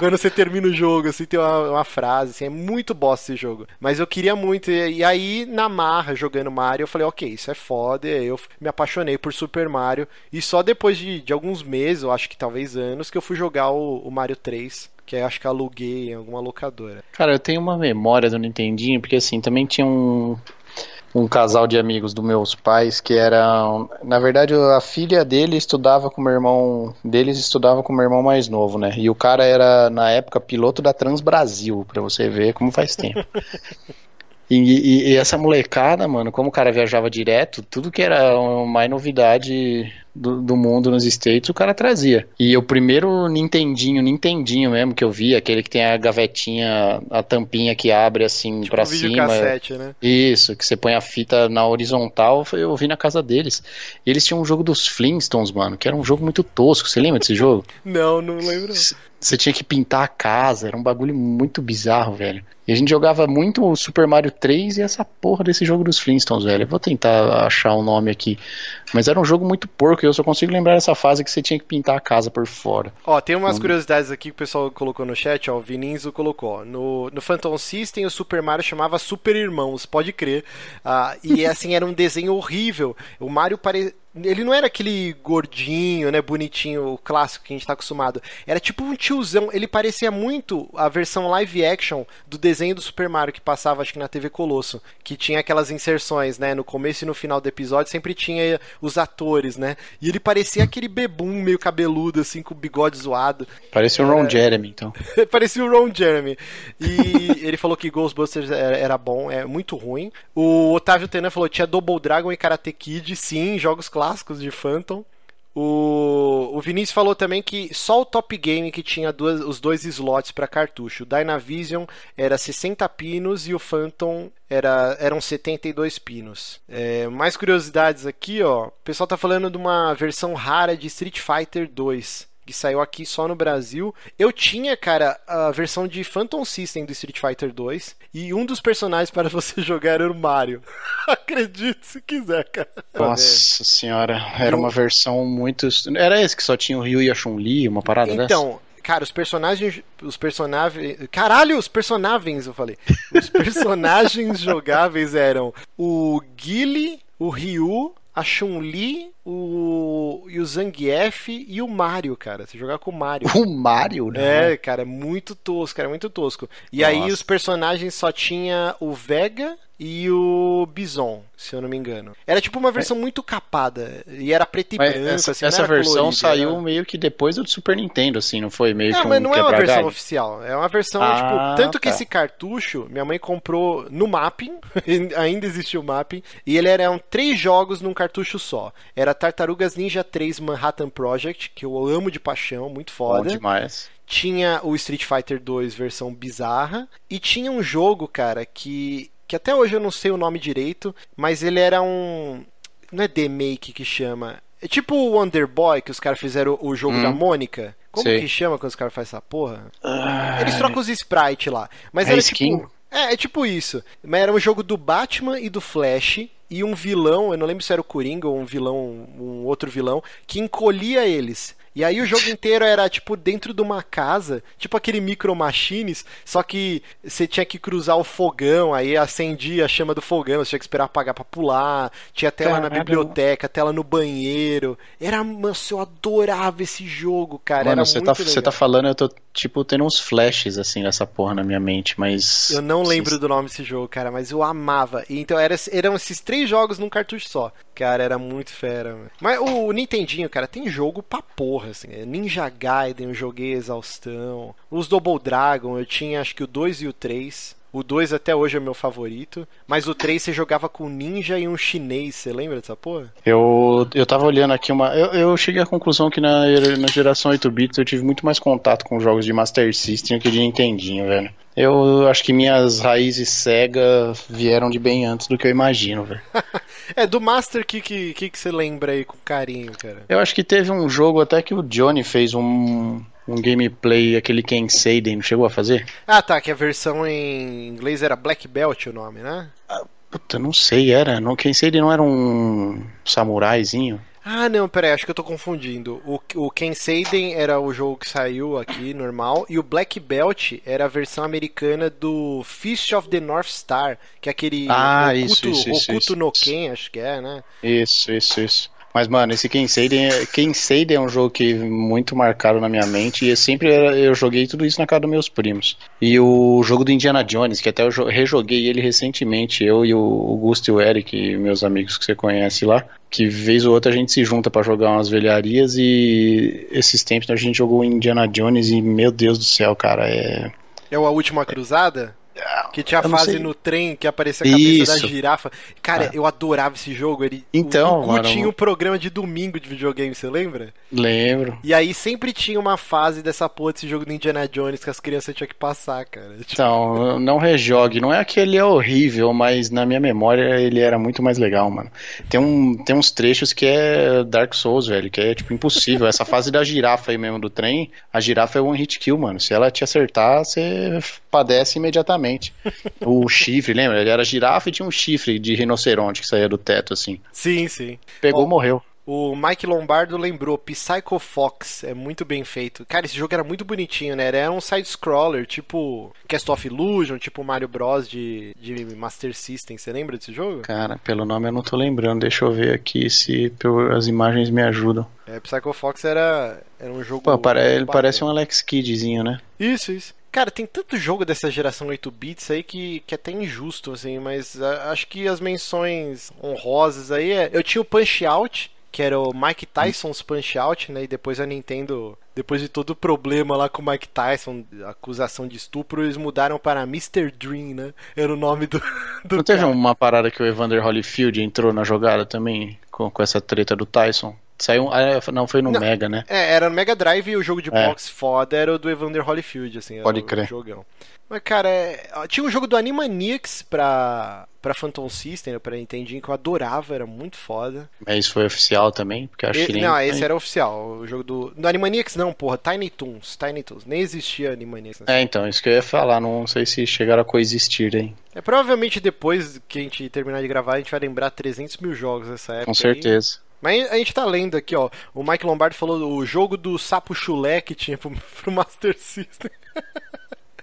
Quando você termina o jogo, assim, tem uma, uma, frase, assim, é muito bosta esse jogo. Mas eu queria muito, e, e aí, na marra, jogando Mario, eu falei, ok, isso é foda, eu me apaixonei por Super Mario, e só depois de, de alguns meses, eu acho que talvez anos, que eu fui jogar o, o Mario 3 que acho que aluguei em alguma locadora. Cara, eu tenho uma memória do Nintendinho, porque assim, também tinha um, um casal de amigos dos meus pais que era, na verdade, a filha dele estudava com o meu irmão, deles estudava com o meu irmão mais novo, né? E o cara era na época piloto da Trans Brasil, para você ver como faz tempo. E, e, e, essa molecada, mano, como o cara viajava direto, tudo que era mais novidade do, do, mundo nos States, o cara trazia. E o primeiro Nintendinho, Nintendinho mesmo que eu vi, aquele que tem a gavetinha, a tampinha que abre assim tipo pra um cima. Cassete, né? Isso, que você põe a fita na horizontal, eu vi na casa deles. E eles tinham um jogo dos Flintstones, mano, que era um jogo muito tosco. Você lembra desse jogo? Não, não lembro. Você tinha que pintar a casa, era um bagulho muito bizarro, velho. E a gente jogava muito o Super Mario 3 e essa porra desse jogo dos Flintstones, velho. Eu vou tentar achar o um nome aqui. Mas era um jogo muito porco e eu só consigo lembrar dessa fase que você tinha que pintar a casa por fora. Ó, tem umas curiosidades aqui que o pessoal colocou no chat, ó. O Vininzo colocou. No, no Phantom System, o Super Mario chamava Super Irmãos, pode crer. Ah, e assim, era um desenho horrível. O Mario parecia ele não era aquele gordinho, né, bonitinho, clássico que a gente tá acostumado. Era tipo um tiozão. Ele parecia muito a versão live action do desenho do Super Mario que passava, acho que na TV Colosso. Que tinha aquelas inserções, né? No começo e no final do episódio sempre tinha os atores, né? E ele parecia aquele bebum meio cabeludo, assim, com o bigode zoado. Parecia o Ron Jeremy, então. parecia o Ron Jeremy. E ele falou que Ghostbusters era bom, é muito ruim. O Otávio Tenan falou que tinha Double Dragon e Karate Kid, sim, jogos clássicos clássicos de Phantom. O, o Vinícius falou também que só o Top Game que tinha duas, os dois slots para cartucho. O Dynavision era 60 pinos e o Phantom era, eram 72 pinos. É, mais curiosidades aqui, ó. O pessoal tá falando de uma versão rara de Street Fighter 2 que saiu aqui só no Brasil. Eu tinha, cara, a versão de Phantom System do Street Fighter 2 e um dos personagens para você jogar era o Mario. Acredite se quiser, cara. Nossa senhora, era uma versão muito. Era esse que só tinha o Ryu e a Chun-Li, uma parada então, dessa? Então, cara, os personagens. Os personagens. Caralho, os personagens, eu falei. Os personagens jogáveis eram o Guile, o Ryu, a Chun-Li, o, e o Zangief e o Mario, cara. Você jogar com o Mario. O Mario, né? É, cara, é muito tosco, cara, é muito tosco. E Nossa. aí os personagens só tinha o Vega, e o Bison, se eu não me engano. Era tipo uma versão é. muito capada. E era preto e mas branco, essa, assim, essa versão saiu era... meio que depois do Super Nintendo, assim, não foi? Meio não, que um mas não é uma versão oficial. É uma versão, ah, tipo, tanto tá. que esse cartucho, minha mãe comprou no mapping, ainda existiu o mapping, e ele eram três jogos num cartucho só. Era Tartarugas Ninja 3 Manhattan Project, que eu amo de paixão, muito foda. Bom demais tinha o Street Fighter 2 versão bizarra e tinha um jogo, cara, que que até hoje eu não sei o nome direito, mas ele era um não é The-Make que chama. É tipo o Wonder Boy que os caras fizeram o jogo hum. da Mônica. Como sei. que chama quando os caras fazem essa porra? Ah, Eles trocam os sprites lá. Mas é era skin? tipo. É, é tipo isso. Mas era um jogo do Batman e do Flash e um vilão, eu não lembro se era o Coringa ou um vilão, um outro vilão, que encolhia eles. E aí o jogo inteiro era tipo dentro de uma casa, tipo aquele Micro Machines, só que você tinha que cruzar o fogão, aí acendia a chama do fogão, você tinha que esperar apagar para pular, tinha tela Caramba. na biblioteca, tela no banheiro. Era, mano, eu adorava esse jogo, cara. Mano, você tá, você tá falando, eu tô tipo tendo uns flashes assim nessa porra na minha mente, mas Eu não lembro do nome desse jogo, cara, mas eu amava. E, então era, eram esses três jogos num cartucho só. Cara, era muito fera. Mano. Mas o Nintendinho, cara, tem jogo pra porra, assim. É Ninja Gaiden eu joguei exaustão. Os Double Dragon eu tinha acho que o 2 e o 3. O 2 até hoje é meu favorito. Mas o 3 você jogava com ninja e um chinês. Você lembra dessa porra? Eu, eu tava olhando aqui uma. Eu, eu cheguei à conclusão que na, na geração 8-bits eu tive muito mais contato com jogos de Master System que de Nintendinho, velho. Eu acho que minhas raízes Sega vieram de bem antes do que eu imagino, velho. é, do Master, que, que, que você lembra aí com carinho, cara? Eu acho que teve um jogo até que o Johnny fez um, um gameplay, aquele Ken Seiden, não chegou a fazer? Ah, tá, que a versão em inglês era Black Belt o nome, né? Ah, puta, não sei, era. Não, Ken Seiden não era um samuraizinho? Ah, não, peraí, acho que eu tô confundindo. O, o Ken Seiden era o jogo que saiu aqui, normal, e o Black Belt era a versão americana do Fist of the North Star, que é aquele ah, Okuto, isso, isso, isso, Okuto no Ken, acho que é, né? Isso, isso, isso. Mas, mano, esse Kenseiden, é, é um jogo que muito marcado na minha mente e eu sempre eu joguei tudo isso na casa dos meus primos. E o jogo do Indiana Jones, que até eu rejoguei ele recentemente, eu e o Augusto e o Eric, meus amigos que você conhece lá, que vez ou outra a gente se junta para jogar umas velharias e esses tempos a gente jogou Indiana Jones e, meu Deus do céu, cara, é... É a Última Cruzada? Que tinha a fase no trem que aparecia a cabeça Isso. da girafa. Cara, ah. eu adorava esse jogo. Ele, então, o, o mano, tinha um programa de domingo de videogame, você lembra? Lembro. E aí sempre tinha uma fase dessa porra desse jogo do Indiana Jones que as crianças tinham que passar, cara. Tipo... Então, não rejogue. Não é que ele é horrível, mas na minha memória ele era muito mais legal, mano. Tem, um, tem uns trechos que é Dark Souls, velho, que é tipo impossível. Essa fase da girafa aí mesmo do trem, a girafa é one hit kill, mano. Se ela te acertar, você padece imediatamente o chifre, lembra? Ele era girafa e tinha um chifre de rinoceronte que saía do teto, assim. Sim, sim. Pegou, morreu. O Mike Lombardo lembrou, Psycho Fox, é muito bem feito. Cara, esse jogo era muito bonitinho, né? Era um side-scroller, tipo Cast of Illusion, tipo Mario Bros. de, de Master System. Você lembra desse jogo? Cara, pelo nome eu não tô lembrando. Deixa eu ver aqui se as imagens me ajudam. É, Psycho Fox era, era um jogo. Pô, ele parece um Alex Kiddzinho, né? Isso, isso. Cara, tem tanto jogo dessa geração 8 bits aí que, que é até injusto, assim, mas a, acho que as menções honrosas aí é. Eu tinha o Punch Out, que era o Mike Tyson's Punch Out, né? E depois a Nintendo, depois de todo o problema lá com o Mike Tyson, acusação de estupro, eles mudaram para Mr. Dream, né? Era o nome do. do Não teve uma parada que o Evander Holyfield entrou na jogada também, com, com essa treta do Tyson? Saiu, ah, não, foi no não, Mega, né? É, era no Mega Drive e o jogo de é. boxe foda era o do Evander Holyfield, assim. Pode o, crer. O jogão. Mas, cara, é, tinha um jogo do Animaniacs pra, pra Phantom System, né, pra Nintendinho, que eu adorava, era muito foda. Mas isso foi oficial também? Porque acho e, que nem... Não, esse era oficial. O jogo do. Do Animaniacs não, porra. Tiny Toons. Tiny Toons. Nem existia Animaniacs. É, então, isso que eu ia falar. Não sei se chegaram a coexistir aí. É, provavelmente depois que a gente terminar de gravar, a gente vai lembrar 300 mil jogos nessa época. Com certeza. Aí. Mas a gente tá lendo aqui, ó. O Mike Lombardi falou o jogo do sapo chulé que tinha pro, pro Master System.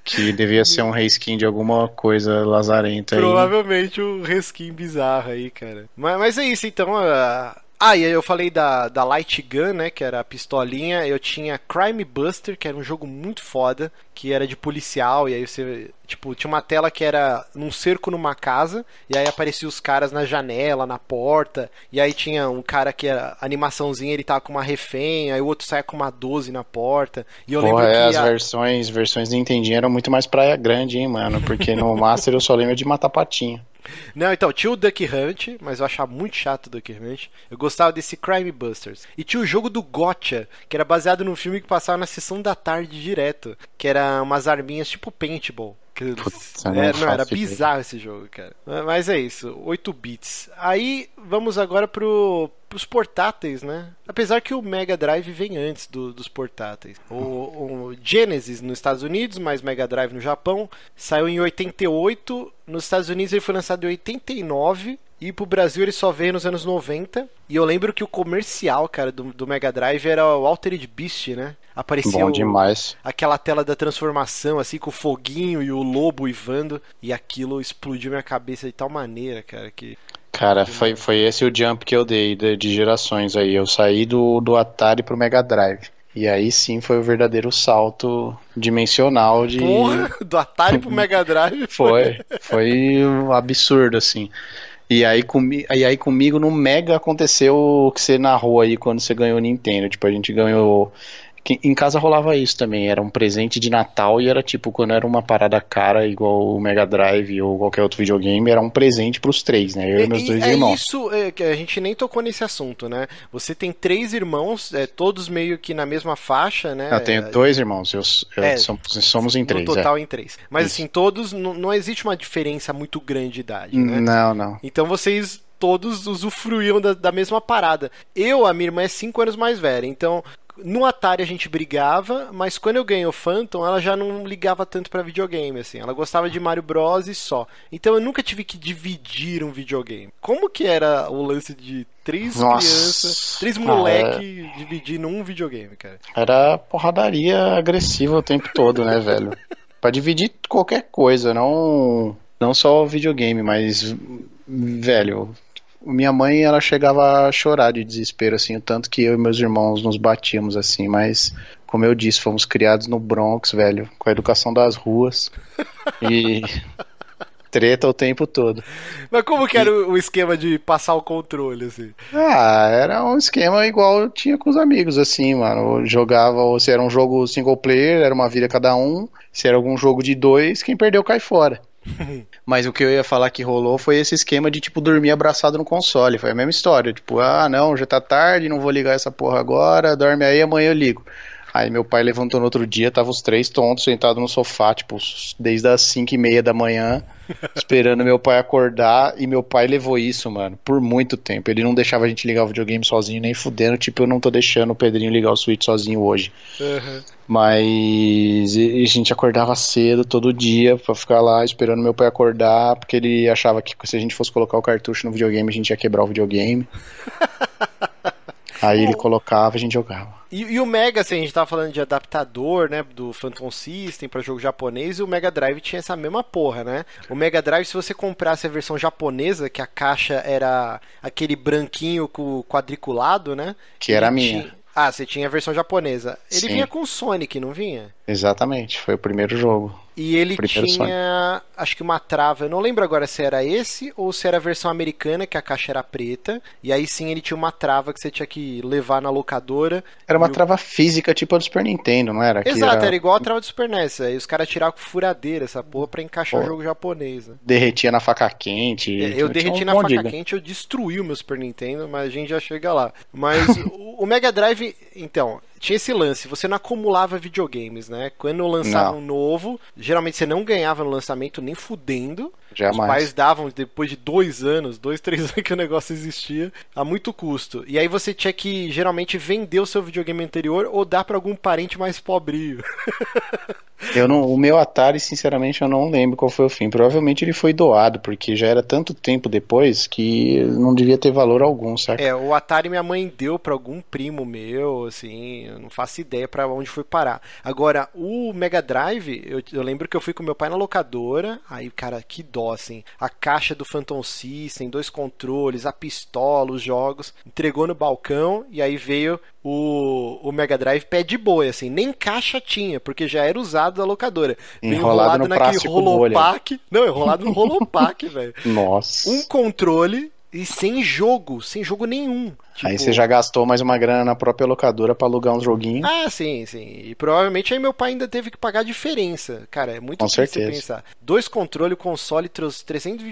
Que devia ser um reskin de alguma coisa lazarenta Provavelmente aí. um reskin bizarro aí, cara. Mas, mas é isso, então. A, Ah, e aí eu falei da, da Light Gun, né? Que era a pistolinha. Eu tinha Crime Buster, que era um jogo muito foda, que era de policial, e aí você. Tipo, tinha uma tela que era num cerco numa casa, e aí apareciam os caras na janela, na porta, e aí tinha um cara que era animaçãozinha, ele tava com uma refém, aí o outro saia com uma 12 na porta. E eu Porra, lembro é, que. as a- versões, versões Nintendinho eram muito mais praia grande, hein, mano? Porque no Master eu só lembro de matar patinho. Não, então, tinha o Duck Hunt, mas eu achava muito chato o Duck Hunt. Eu gostava desse Crime Busters. E tinha o jogo do Gotcha, que era baseado num filme que passava na sessão da tarde direto, que era umas arminhas tipo paintball. Que- Putz, não é, não, era bizarro esse jogo, cara. Mas é isso, 8 bits. Aí vamos agora pro, pros portáteis, né? Apesar que o Mega Drive vem antes do- dos portáteis. O, o Genesis nos Estados Unidos, mais Mega Drive no Japão, saiu em 88. Nos Estados Unidos ele foi lançado em 89. E pro Brasil ele só veio nos anos 90. E eu lembro que o comercial, cara, do, do Mega Drive era o Altered Beast, né? Aparecia Bom o- demais. aquela tela da transformação, assim, com o foguinho e o lobo uivando. E aquilo explodiu minha cabeça de tal maneira, cara, que. Cara, foi, foi esse o jump que eu dei de, de gerações aí. Eu saí do, do Atari pro Mega Drive. E aí sim foi o verdadeiro salto dimensional de. Porra, do Atari pro Mega Drive. Foi, foi um absurdo, assim. E aí, comi e aí comigo no Mega aconteceu o que você narrou aí quando você ganhou o Nintendo. Tipo, a gente ganhou. Que Em casa rolava isso também, era um presente de Natal e era tipo, quando era uma parada cara, igual o Mega Drive ou qualquer outro videogame, era um presente pros três, né? Eu e, meus E- dois é irmãos. isso é, a gente nem tocou nesse assunto, né? Você tem três irmãos, é, todos meio que na mesma faixa, né? Eu tenho dois irmãos, eu, eu- É, somos, somos em três. no é. total em três. Mas Isso. assim, todos não, não existe uma diferença muito grande de idade, né? Não, não. Então vocês todos usufruíam da, da mesma parada. Eu, a minha irmã é 5 anos mais velha, então no Atari a gente brigava, mas quando eu ganhei o Phantom, ela já não ligava tanto pra videogame, assim. Ela gostava de Mario Bros e só. Então eu nunca tive que dividir um videogame. Como que era o lance de três Nossa. crianças, três Ah, moleque dividindo um videogame, cara? Era porradaria agressiva o tempo todo, né, velho? Pra dividir qualquer coisa, não, não só videogame, mas, velho, minha mãe, ela chegava a chorar de desespero, assim, o tanto que eu e meus irmãos nos batíamos, assim, mas, como eu disse, fomos criados no Bronx, velho, com a educação das ruas e treta o tempo todo. Mas como que era o o esquema de passar o controle, assim? Ah, era um esquema igual eu tinha com os amigos, assim, mano. Eu jogava, ou se era um jogo single player, era uma vida cada um. Se era algum jogo de dois, quem perdeu cai fora. Mas o que eu ia falar que rolou foi esse esquema de, tipo, dormir abraçado no console. Foi a mesma história. Tipo, ah, não, já tá tarde, não vou ligar essa porra agora, dorme aí, amanhã eu ligo. Aí meu pai levantou no outro dia, tava os três tontos sentados no sofá, tipo, desde as 5 e meia da manhã, esperando meu pai acordar. E meu pai levou isso, mano, por muito tempo. Ele não deixava a gente ligar o videogame sozinho, nem fudendo. Tipo, eu não tô deixando o Pedrinho ligar o Switch sozinho hoje. Uhum. Mas a gente acordava cedo todo dia pra ficar lá esperando meu pai acordar, porque ele achava que se a gente fosse colocar o cartucho no videogame, a gente ia quebrar o videogame. Aí ele colocava e a gente jogava. E, e o Mega, assim, a gente tava falando de adaptador, né, do Phantom System para jogo japonês, e o Mega Drive tinha essa mesma porra, né? O Mega Drive, se você comprasse a versão japonesa, que a caixa era aquele branquinho com quadriculado, né? Que era a minha. tinha- Ah, você tinha a versão japonesa. Ele Sim. vinha com Sonic, não vinha? Exatamente, foi o primeiro jogo. E ele Primeiro tinha, acho que uma trava, eu não lembro agora se era esse ou se era a versão americana, que a caixa era preta, e aí sim ele tinha uma trava que você tinha que levar na locadora. Era uma o- trava física tipo a do Super Nintendo, não era? Exato, era... igual a trava do Super NES. Aí os caras tiravam com furadeira essa porra pra encaixar o Pô. jogo japonês. Né? Derretia na faca quente. É, Eu derreti um na faca quente, eu destruí o meu Super Nintendo, mas a gente já chega lá. Mas o, o Mega Drive, então, tinha esse lance, você não acumulava videogames, né? Quando lançava Não. um novo, geralmente você não ganhava no lançamento nem fudendo. Os Jamais. pais davam depois de dois anos, dois, três anos que o negócio existia, a muito custo. E aí você tinha que geralmente vender o seu videogame anterior ou dar pra algum parente mais pobrinho. Eu não, o meu Atari, sinceramente, eu não lembro qual foi o fim. Provavelmente ele foi doado, porque já era tanto tempo depois que não devia ter valor algum, certo? É, o Atari minha mãe deu pra algum primo meu, assim, eu não faço ideia pra onde foi parar. Agora, o Mega Drive, eu, eu lembro que eu fui com meu pai na locadora, aí, cara, que dó assim. A caixa do Phantom System, dois controles, a pistola, os jogos. Entregou no balcão e aí veio o, o Mega Drive pé de boi, assim. Nem caixa tinha, porque já era usado da locadora. Enrolado, enrolado naquele rolopack. Não, enrolado no rolopack, velho. Nossa. Um controle e sem jogo, sem jogo nenhum. Tipo... Aí você já gastou mais uma grana na própria locadora para alugar uns joguinhos. Ah, sim, sim. E provavelmente aí meu pai ainda teve que pagar a diferença. Cara, é muito Com certeza. pensar. Dois controles, console, 300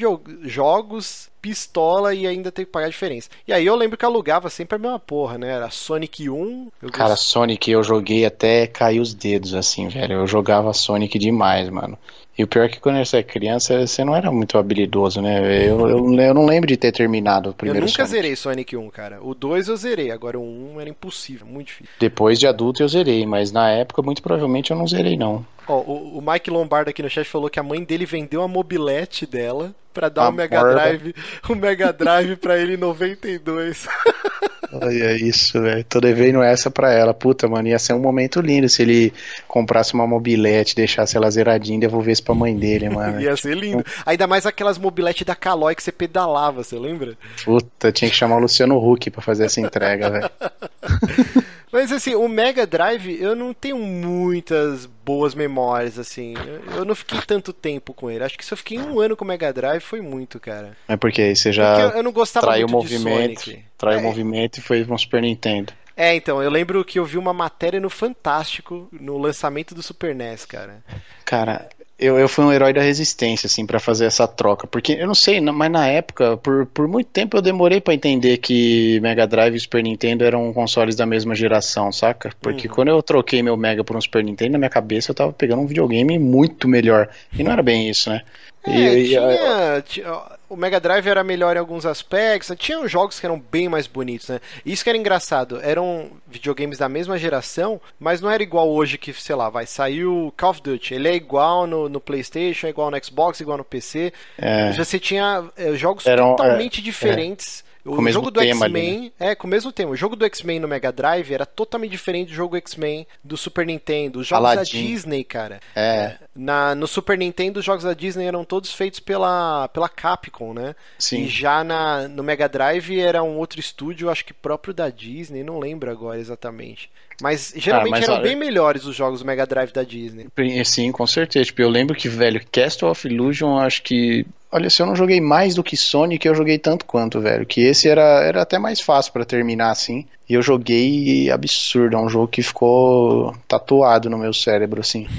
jogos, pistola e ainda teve que pagar a diferença. E aí eu lembro que alugava sempre a mesma porra, né? Era Sonic 1. Cara, gost... Sonic eu joguei até cair os dedos, assim, velho. Eu jogava Sonic demais, mano. E o pior é que quando você é criança, você não era muito habilidoso, né? Eu, eu, eu não lembro de ter terminado o primeiro Eu nunca Sonic. zerei Sonic 1, cara. O 2 eu zerei, agora o 1 era impossível, muito difícil. Depois de adulto eu zerei, mas na época, muito provavelmente, eu não zerei, não. Ó, o, o Mike Lombardo aqui no chat falou que a mãe dele vendeu a mobilete dela para dar o um Mega Drive, o um Mega Drive para ele em 92. Olha isso, velho. Tô devendo essa pra ela. Puta, mano, ia ser um momento lindo se ele comprasse uma mobilete, deixasse ela zeradinha e devolvesse pra mãe dele, mano. ia ser lindo. Ainda mais aquelas mobiletes da Calói que você pedalava, você lembra? Puta, tinha que chamar o Luciano Huck pra fazer essa entrega, velho. Mas assim, o Mega Drive, eu não tenho muitas boas memórias, assim. Eu não fiquei tanto tempo com ele. Acho que se eu fiquei um ano com o Mega Drive foi muito, cara. É porque aí você já porque eu não gostava traiu muito o movimento, de Sonic. traiu é. o movimento e foi no Super Nintendo. É, então, eu lembro que eu vi uma matéria no Fantástico no lançamento do Super NES, cara. Cara, eu, eu fui um herói da resistência, assim, para fazer essa troca. Porque eu não sei, mas na época, por, por muito tempo eu demorei para entender que Mega Drive e Super Nintendo eram consoles da mesma geração, saca? Porque uhum. quando eu troquei meu Mega por um Super Nintendo, na minha cabeça eu tava pegando um videogame muito melhor. E não era bem isso, né? É, e, tinha, tinha, o Mega Drive era melhor em alguns aspectos, tinha jogos que eram bem mais bonitos, né? Isso que era engraçado, eram videogames da mesma geração, mas não era igual hoje que, sei lá, vai sair o Call of Duty, ele é igual no, no PlayStation, é igual no Xbox, igual no PC. É. Você tinha é, jogos eram, totalmente é, diferentes. O, o jogo do X-Men, né? é, com o mesmo tema. O jogo do X-Men no Mega Drive era totalmente diferente do jogo X-Men do Super Nintendo. Os jogos Aladdin. da Disney, cara. É. Na, no Super Nintendo, os jogos da Disney eram todos feitos pela, pela Capcom, né? Sim. E já na, no Mega Drive era um outro estúdio, acho que próprio da Disney, não lembro agora exatamente. Mas geralmente Ah, mas eram olha- bem melhores os jogos do Mega Drive da Disney. Sim, com certeza. Tipo, eu lembro que, velho, Castle of Illusion, acho que. Olha, se eu não joguei mais do que Sonic, eu joguei tanto quanto, velho. Que esse era, era até mais fácil pra terminar assim. E eu joguei absurdo. É um jogo que ficou tatuado no meu cérebro, assim.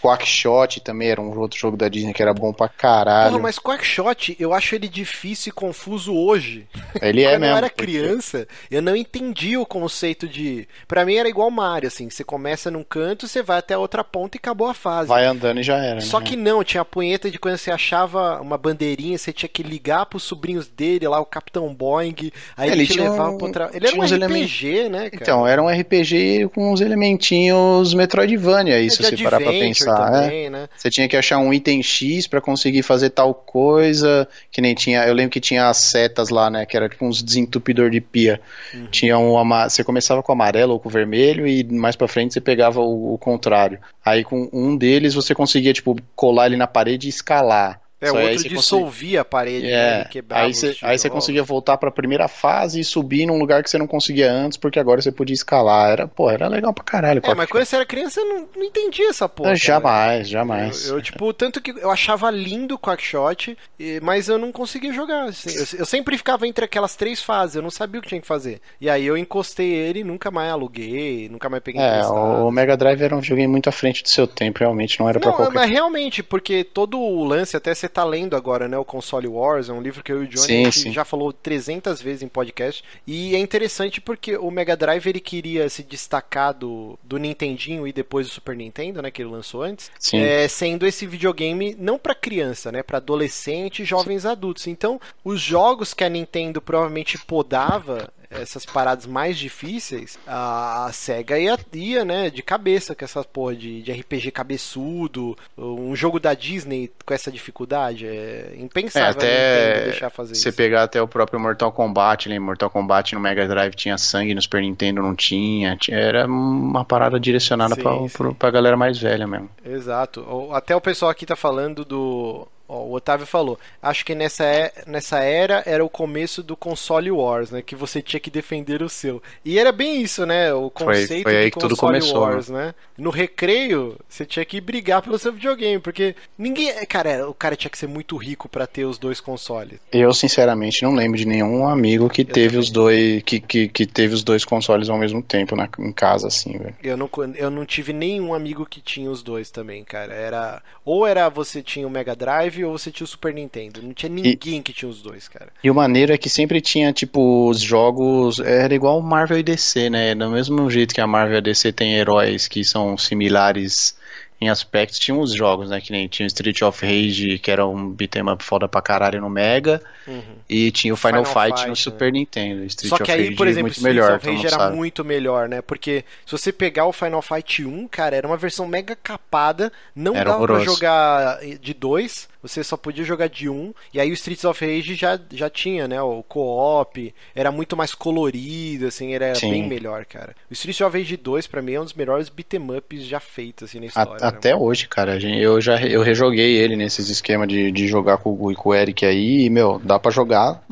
Quackshot também era um outro jogo da Disney que era bom pra caralho. Porra, mas Quackshot, eu acho ele difícil e confuso hoje. Ele é Quando mesmo. eu era porque- criança, eu não entendia o conceito de. Pra mim era igual Mario, assim. Você começa num canto, você vai até a outra ponta e acabou a fase. Vai andando e já era. Só né? que não, tinha a punheta de quando você achava uma bandeirinha, você tinha que ligar pros sobrinhos dele lá, o Capitão Boeing, aí Ele ele te levava um- pra outra. Ele era um RPG, né, cara? Então, era um RPG com uns elementinhos Metroidvania, isso, É se parar pra pensar. é. também, né? Você tinha que achar um item X pra conseguir fazer tal coisa, que nem tinha, eu lembro que tinha as setas lá, né, que era tipo uns desentupidor de pia. Uhum. Tinha um, ama- você começava com amarelo ou com vermelho e mais pra frente você pegava o, o contrário. Aí com um deles você conseguia tipo colar ele na parede e escalar. É, o outro dissolvia a parede, né? É, Ele quebrava aí você, aí você conseguia voltar pra primeira fase e subir num lugar que você não conseguia antes, porque agora você podia escalar. Era, pô, era legal pra caralho. É, mas quando você era criança, eu não, não entendia essa porra. Cara. jamais, jamais. Eu, eu, tipo, tanto que eu achava lindo o Quackshot, mas eu não conseguia jogar. Eu, eu sempre ficava entre aquelas três fases, eu não sabia o que tinha que fazer. E aí eu encostei ele e nunca mais aluguei, nunca mais peguei É, o Mega Drive era um videogame muito à frente do seu tempo, realmente, não era pra Não, qualquer mas realmente, porque todo o lance, até você tá lendo agora, né, o Console Wars, é um livro que eu e o Johnny Sim, sim. já falou 300 vezes em podcast, e é interessante porque o Mega Drive ele queria se destacar do, do Nintendinho e depois do Super Nintendo, né, que ele lançou antes, é, sendo esse videogame não pra criança, né, pra adolescente e jovens adultos. Então, os jogos que a Nintendo provavelmente podava essas paradas mais difíceis, a SEGA ia, ia, né, de cabeça com essas porra de, de RPG cabeçudo, um jogo da Disney com essa dificuldade, é É, impensável a até deixar fazer você isso. pegar até o próprio Mortal Kombat, né? Mortal Kombat no Mega Drive tinha sangue, no Super Nintendo não tinha. tinha- Era uma parada direcionada Sim, pra, sim. pra galera mais velha mesmo. Exato. Até o pessoal aqui tá falando do Ó, o Otávio falou, acho que nessa, é, nessa era era o começo do console wars, né? Que você tinha que defender o seu. E era bem isso, né? O conceito foi, foi aí do que tudo console começou, wars, né? No recreio, você tinha que brigar pelo seu videogame, porque ninguém, cara, o cara tinha que ser muito rico para ter os dois consoles. Eu, sinceramente, não lembro de nenhum amigo que Eu teve também. os dois que, que, que teve os dois consoles ao mesmo tempo na, em casa, assim, velho. Eu não, eu não tive nenhum amigo que tinha os dois também, cara. Era ou era você tinha o Mega Drive ou você tinha o Super Nintendo. Não tinha ninguém que tinha os dois, cara. E o maneiro é que sempre tinha, tipo, os jogos. Era igual Marvel e DC, né? Do mesmo jeito que a Marvel e a DC tem heróis que são similares em aspectos, tinha uns jogos, né? Que nem tinha o Street of Rage, que era um beat'em up foda pra caralho no Mega, Uhum. e tinha o Final, Final Fight, Fight, no né? Super Nintendo. Street Só que of aí, Rage por exemplo, muito Streets melhor, of Rage era sabe. muito melhor, né? Porque se você pegar o Final Fight 1, cara, era uma versão mega capada, não Era dava pra horroroso. jogar de dois, você só podia jogar de um. E aí o Streets of Rage já, já tinha, né? O co-op, era muito mais colorido, assim, era Sim. bem melhor, cara. O Streets of Rage 2, pra mim, é um dos melhores beat'em ups já feitos, assim, na A- história. né? até hoje, cara, a eu já eu rejoguei ele nesses esquemas de, de jogar com o Gu e com o Eric aí, e, meu, dá pra jogar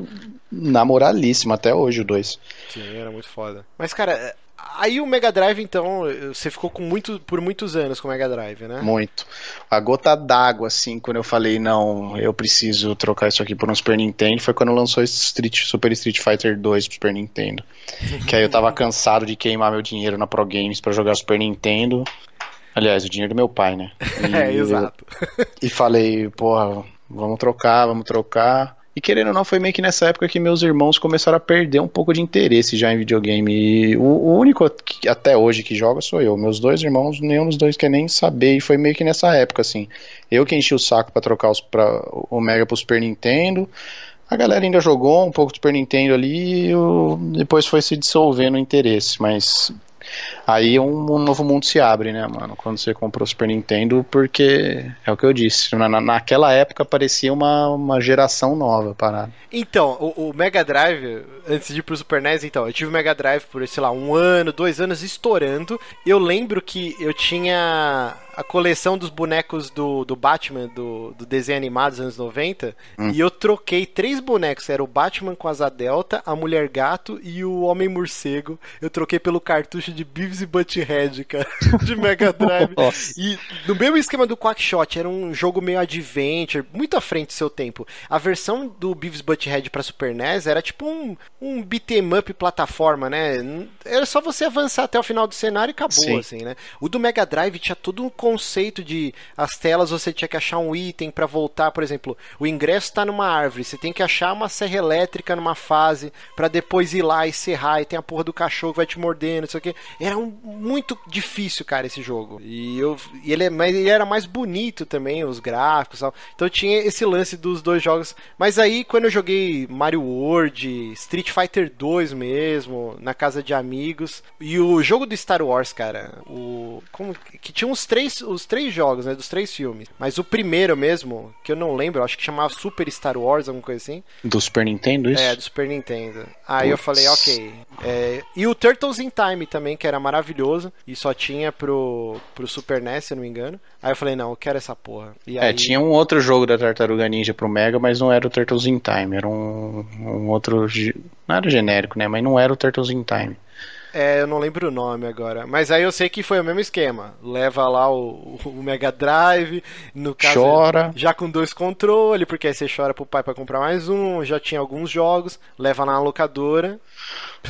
na moralíssima até hoje o 2. Sim, era muito foda. Mas, cara, aí o Mega Drive, então, você ficou com muito, por muitos anos com o Mega Drive, né? Muito. A gota d'água, assim, quando eu falei, não, eu preciso trocar isso aqui por um Super Nintendo, foi quando lançou esse Street, Super Street Fighter 2 pro Super Nintendo. que aí eu tava cansado de queimar meu dinheiro na Pro Games pra jogar Super Nintendo. Aliás, o dinheiro do meu pai, né? E É, exato. E falei, porra, vamos trocar, vamos trocar. E querendo ou não, foi meio que nessa época que meus irmãos começaram a perder um pouco de interesse já em videogame. E o, o único que, até hoje que joga sou eu. Meus dois irmãos, nenhum dos dois quer nem saber. E foi meio que nessa época, assim. Eu que enchi o saco pra trocar os, pra, o Mega pro Super Nintendo. A galera ainda jogou um pouco do Super Nintendo ali e o- depois foi se dissolvendo o interesse. Mas Aí um, um novo mundo se abre, né, mano? Quando você comprou o Super Nintendo, porque é o que eu disse. Na, na- naquela época parecia uma, uma geração nova parada. Então, o, o Mega Drive, antes de ir pro Super NES, então, eu tive o Mega Drive por, sei lá, um ano, dois anos estourando. Eu lembro que eu tinha a coleção dos bonecos do, do Batman, do, do desenho animado dos anos 90, e eu troquei três bonecos. Era o Batman com asa delta, a Mulher Gato e o Homem Morcego. Eu troquei pelo cartucho de Beavis e Butthead, cara, de Mega Drive. E no mesmo esquema do Quackshot, era um jogo meio adventure, muito à frente do seu tempo. A versão do Beavis Butthead pra Super NES era tipo um, um beat'em up plataforma, né? Era só você avançar até o final do cenário e acabou, Sim. assim, né? O do Mega Drive tinha todo um conceito de as telas você tinha que achar um item pra voltar, por exemplo, o ingresso tá numa árvore, você tem que achar uma serra elétrica numa fase pra depois ir lá e serrar e tem a porra do cachorro que vai te morder, não sei o que. Era um, muito difícil, cara, esse jogo. E eu e ele, é, mas ele era mais bonito também, os gráficos, e tal. Então tinha esse lance dos dois jogos. Mas aí quando eu joguei Mario World, Street Fighter 2 mesmo, na casa de amigos, e o jogo do Star Wars, cara, o como que tinha os três os três jogos, né, dos três filmes. Mas o primeiro mesmo, que eu não lembro, acho que chamava Super Star Wars, alguma coisa assim. Do Super Nintendo, isso? É, do Super Nintendo. Aí eu Putz. falei, ok. É, e o Turtles in Time também, que era maravilhoso. E só tinha pro, pro Super NES, se eu não me engano. Aí eu falei, não, eu quero essa porra. E É, aí, tinha um outro jogo da Tartaruga Ninja pro Mega, mas não era o Turtles in Time, era um, um outro. Não era genérico, né? Mas não era o Turtles in Time. É, eu não lembro o nome agora. Mas aí eu sei que foi o mesmo esquema. Leva lá o, o Mega Drive, no caso. Chora. Já com dois controles, porque aí você chora pro pai pra comprar mais um. Já tinha alguns jogos. Leva lá na locadora.